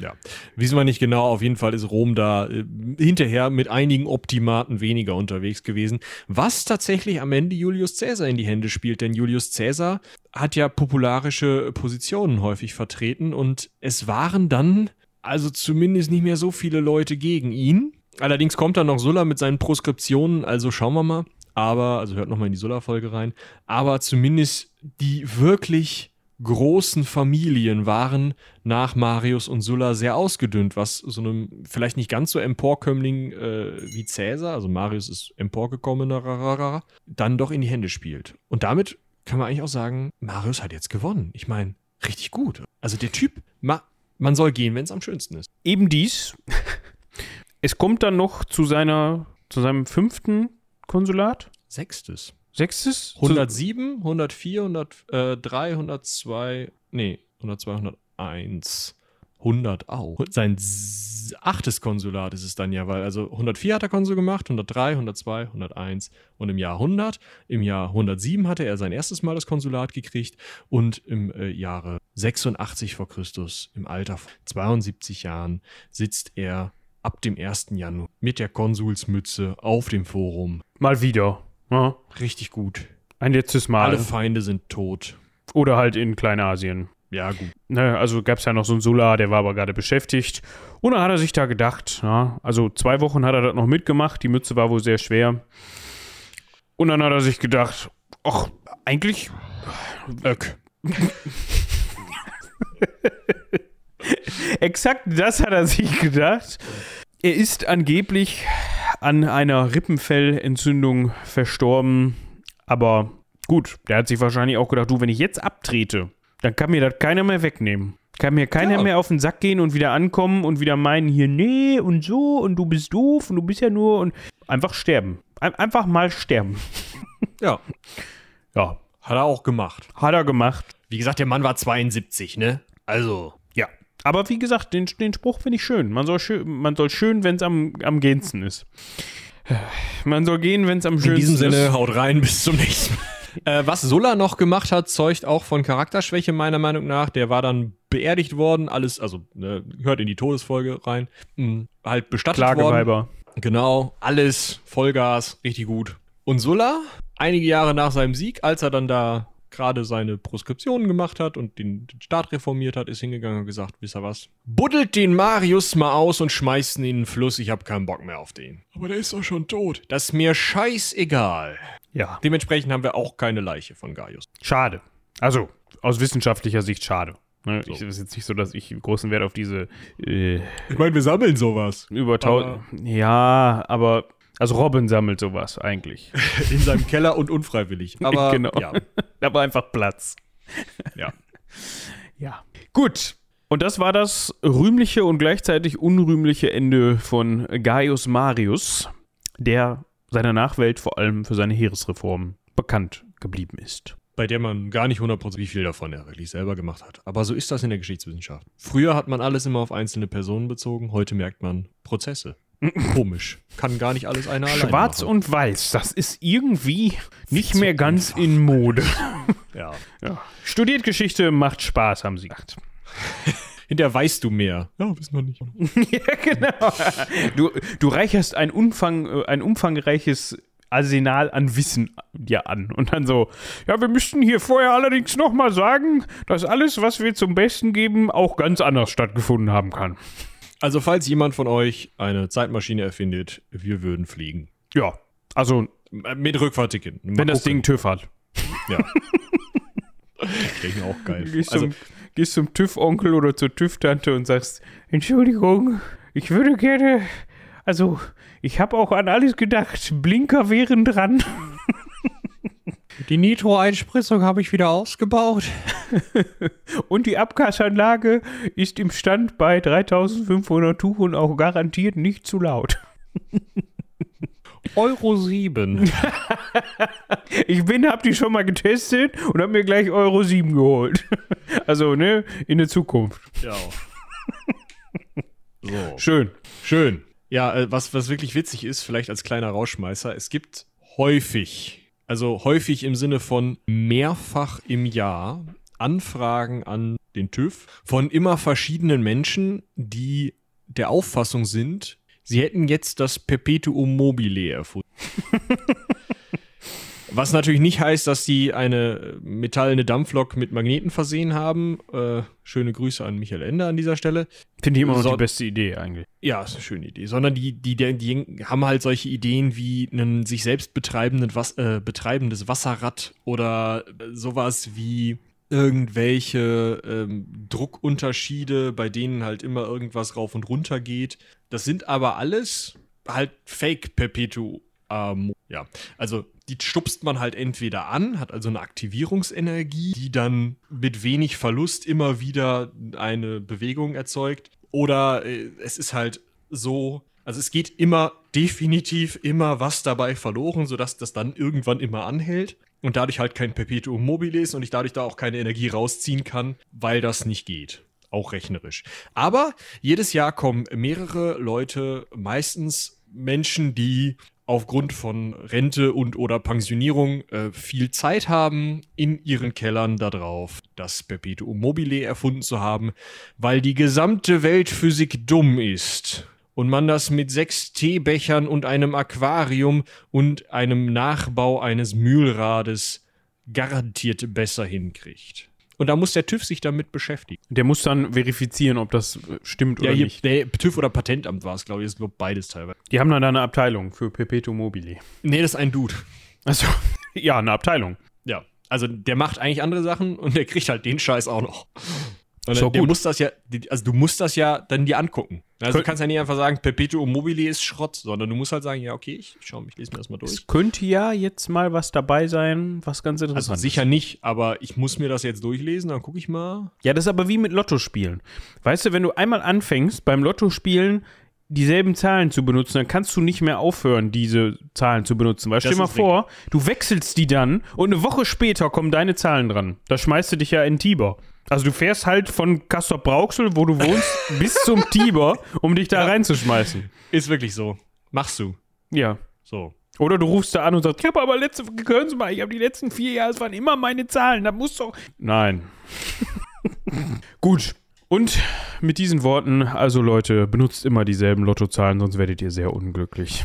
Ja, wissen wir nicht genau. Auf jeden Fall ist Rom da äh, hinterher mit einigen Optimaten weniger unterwegs gewesen, was tatsächlich am Ende Julius Caesar in die Hände spielt. Denn Julius Caesar hat ja popularische Positionen häufig vertreten und es waren dann also zumindest nicht mehr so viele Leute gegen ihn. Allerdings kommt dann noch Sulla mit seinen Proskriptionen, also schauen wir mal. Aber, also hört nochmal in die Sulla-Folge rein. Aber zumindest die wirklich großen Familien waren nach Marius und Sulla sehr ausgedünnt, was so einem vielleicht nicht ganz so Emporkömmling äh, wie Cäsar, also Marius ist emporgekommener, dann doch in die Hände spielt. Und damit kann man eigentlich auch sagen, Marius hat jetzt gewonnen. Ich meine, richtig gut. Also der Typ, ma, man soll gehen, wenn es am schönsten ist. Eben dies. es kommt dann noch zu seiner, zu seinem fünften Konsulat. Sechstes. Sechstes? 107, 104, 103, 102, nee, 102, 101. 100 auch. Sein achtes Konsulat ist es dann ja, weil also 104 hat er Konsul gemacht, 103, 102, 101 und im Jahr 100. Im Jahr 107 hatte er sein erstes Mal das Konsulat gekriegt und im äh, Jahre 86 vor Christus, im Alter von 72 Jahren, sitzt er ab dem 1. Januar mit der Konsulsmütze auf dem Forum. Mal wieder. Ja. Richtig gut. Ein letztes Mal. Alle Feinde sind tot. Oder halt in Kleinasien. Ja, gut. Ne, also gab es ja noch so einen Solar, der war aber gerade beschäftigt. Und dann hat er sich da gedacht, ja, also zwei Wochen hat er das noch mitgemacht, die Mütze war wohl sehr schwer. Und dann hat er sich gedacht, ach, eigentlich. Öck. Exakt das hat er sich gedacht. Er ist angeblich an einer Rippenfellentzündung verstorben. Aber gut, der hat sich wahrscheinlich auch gedacht, du, wenn ich jetzt abtrete, dann kann mir das keiner mehr wegnehmen. Kann mir keiner ja. mehr auf den Sack gehen und wieder ankommen und wieder meinen, hier, nee und so und du bist doof und du bist ja nur und einfach sterben. Einfach mal sterben. Ja. Ja. Hat er auch gemacht. Hat er gemacht. Wie gesagt, der Mann war 72, ne? Also. Aber wie gesagt, den, den Spruch finde ich schön. Man soll schön, man soll schön, wenn es am, am gehendsten ist. Man soll gehen, wenn es am schönsten ist. In diesem Sinne, ist. haut rein, bis zum nächsten Mal. Äh, was Sulla noch gemacht hat, zeugt auch von Charakterschwäche, meiner Meinung nach. Der war dann beerdigt worden, alles, also ne, hört in die Todesfolge rein. Mhm. Halt bestattet Klageweiber. worden. Genau, alles, Vollgas, richtig gut. Und Sulla, einige Jahre nach seinem Sieg, als er dann da gerade seine Proskriptionen gemacht hat und den, den Staat reformiert hat, ist hingegangen und gesagt, wisst ihr was? Buddelt den Marius mal aus und schmeißt ihn in den Fluss, ich habe keinen Bock mehr auf den. Aber der ist doch schon tot. Das ist mir scheißegal. Ja. Dementsprechend haben wir auch keine Leiche von Gaius. Schade. Also, aus wissenschaftlicher Sicht schade. Ne? So. Ich, ist jetzt nicht so, dass ich großen Wert auf diese. Äh, ich meine, wir sammeln sowas. Über tausend. Ja, aber also Robin sammelt sowas eigentlich. In seinem Keller und unfreiwillig. Aber genau. ja. Aber einfach Platz. Ja. Ja. Gut. Und das war das rühmliche und gleichzeitig unrühmliche Ende von Gaius Marius, der seiner Nachwelt vor allem für seine Heeresreform bekannt geblieben ist. Bei der man gar nicht 100% wie viel davon er wirklich selber gemacht hat. Aber so ist das in der Geschichtswissenschaft. Früher hat man alles immer auf einzelne Personen bezogen, heute merkt man Prozesse. Komisch. Kann gar nicht alles einer allein Schwarz machen. und weiß, das ist irgendwie nicht mehr ganz einfach. in Mode. ja. ja. Studiert Geschichte macht Spaß, haben sie gesagt. Hinterher weißt du mehr. Ja, wissen wir nicht. ja, genau. Du, du reicherst ein, Umfang, äh, ein umfangreiches Arsenal an Wissen dir an. Und dann so, ja, wir müssten hier vorher allerdings nochmal sagen, dass alles, was wir zum Besten geben, auch ganz anders stattgefunden haben kann. Also, falls jemand von euch eine Zeitmaschine erfindet, wir würden fliegen. Ja, also Mit Rückfahrticket. Mal wenn das gucken. Ding TÜV hat. Ja. Mir auch geil. Gehst, Also, zum, gehst zum TÜV-Onkel oder zur TÜV-Tante und sagst, Entschuldigung, ich würde gerne, also ich habe auch an alles gedacht, Blinker wären dran. die Nitro-Einspritzung habe ich wieder ausgebaut. Und die Abgasanlage ist im Stand bei 3500 Tuch und auch garantiert nicht zu laut. Euro 7. Ich bin, hab die schon mal getestet und hab mir gleich Euro 7 geholt. Also, ne, in der Zukunft. ja. So. Schön. Schön. Ja, äh, was, was wirklich witzig ist, vielleicht als kleiner Rauschmeißer, es gibt häufig, also häufig im Sinne von mehrfach im Jahr, Anfragen an den TÜV von immer verschiedenen Menschen, die der Auffassung sind, sie hätten jetzt das Perpetuum mobile erfunden. Was natürlich nicht heißt, dass sie eine metallene Dampflok mit Magneten versehen haben. Äh, schöne Grüße an Michael Ende an dieser Stelle. Finde ich immer noch So- die beste Idee eigentlich. Ja, ist eine schöne Idee. Sondern die, die, die, haben halt solche Ideen wie einen sich selbst betreibenden Was äh, betreibendes Wasserrad oder äh, sowas wie irgendwelche ähm, Druckunterschiede, bei denen halt immer irgendwas rauf und runter geht. Das sind aber alles halt Fake Perpetuum. ja, also die stupst man halt entweder an, hat also eine Aktivierungsenergie, die dann mit wenig Verlust immer wieder eine Bewegung erzeugt. Oder äh, es ist halt so, also es geht immer definitiv immer was dabei verloren, sodass das dann irgendwann immer anhält und dadurch halt kein Perpetuum mobile ist und ich dadurch da auch keine Energie rausziehen kann, weil das nicht geht. Auch rechnerisch. Aber jedes Jahr kommen mehrere Leute, meistens Menschen, die aufgrund von Rente und oder Pensionierung äh, viel Zeit haben, in ihren Kellern darauf das Perpetuum mobile erfunden zu haben, weil die gesamte Weltphysik dumm ist und man das mit sechs Teebechern und einem Aquarium und einem Nachbau eines Mühlrades garantiert besser hinkriegt. Und da muss der TÜV sich damit beschäftigen. Der muss dann verifizieren, ob das stimmt Ja, oder hier, nicht. der TÜV oder Patentamt war es, glaube ich. Ist, glaube beides teilweise. Die haben dann da eine Abteilung für Perpetuum mobile. Nee, das ist ein Dude. Also, ja, eine Abteilung. Ja. Also der macht eigentlich andere Sachen und der kriegt halt den Scheiß auch noch. Und Ist doch der gut. muss das ja, also du musst das ja dann dir angucken. Also Kön- du kannst ja nicht einfach sagen, Perpetuum mobile ist Schrott, sondern du musst halt sagen, ja, okay, ich schau mich, lese mir das mal durch. Es könnte ja jetzt mal was dabei sein, was ganz Also interessant sicher nicht, aber ich muss mir das jetzt durchlesen, dann gucke ich mal. Ja, das ist aber wie mit Lottospielen. Weißt du, wenn du einmal anfängst, beim Lottospielen dieselben Zahlen zu benutzen, dann kannst du nicht mehr aufhören, diese Zahlen zu benutzen. Weil stell Das dir mal vor, du wechselst die dann und eine Woche später kommen deine Zahlen dran. Da schmeißt du dich ja in Tiber. Also du fährst halt von Castor Brauxel, wo du wohnst, bis zum Tiber, um dich da reinzuschmeißen. Ist wirklich so. Machst du. Ja. So. Oder du rufst da an und sagst, ich habe aber letzte, hören Sie mal, ich habe die letzten vier Jahre, es waren immer meine Zahlen, da muss doch. Nein. Gut. Und mit diesen Worten, also Leute, benutzt immer dieselben Lottozahlen, sonst werdet ihr sehr unglücklich.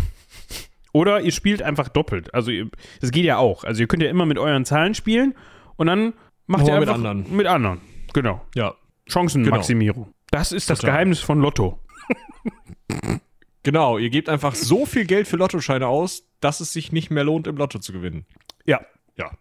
Oder ihr spielt einfach doppelt. Also ihr, das geht ja auch. Also ihr könnt ja immer mit euren Zahlen spielen und dann macht ihr mit einfach anderen. mit anderen. Genau. Ja. Chancenmaximierung. Das ist das Total. Geheimnis von Lotto. Genau, ihr gebt einfach so viel Geld für Lottoscheine aus, dass es sich nicht mehr lohnt, im Lotto zu gewinnen. Ja. Ja.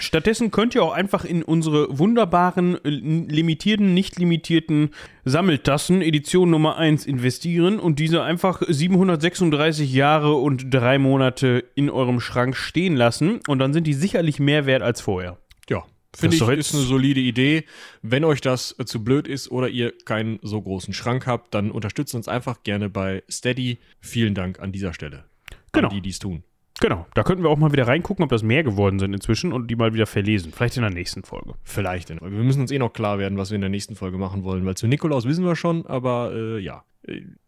Stattdessen könnt ihr auch einfach in unsere wunderbaren, äh, limitierten, nicht limitierten Sammeltassen Edition Nummer 1 investieren und diese einfach 736 Jahre und drei Monate in eurem Schrank stehen lassen und dann sind die sicherlich mehr wert als vorher. Ja. Finde ich, ist eine solide Idee. Wenn euch das äh, zu blöd ist oder ihr keinen so großen Schrank habt, dann unterstützt uns einfach gerne bei Steady. Vielen Dank an dieser Stelle. Genau. An die, die es tun. Genau, da könnten wir auch mal wieder reingucken, ob das mehr geworden sind inzwischen und die mal wieder verlesen. Vielleicht in der nächsten Folge. Vielleicht. In, wir müssen uns eh noch klar werden, was wir in der nächsten Folge machen wollen, weil zu Nikolaus wissen wir schon, aber äh, ja.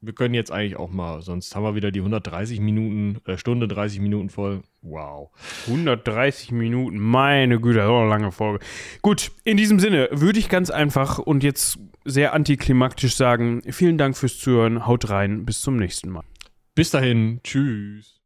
Wir können jetzt eigentlich auch mal, sonst haben wir wieder die 130 Minuten, äh, Stunde 30 Minuten voll. Wow. 130 Minuten, meine Güte, das war eine lange Folge. Gut, in diesem Sinne würde ich ganz einfach und jetzt sehr antiklimaktisch sagen, vielen Dank fürs Zuhören, haut rein, bis zum nächsten Mal. Bis dahin, tschüss.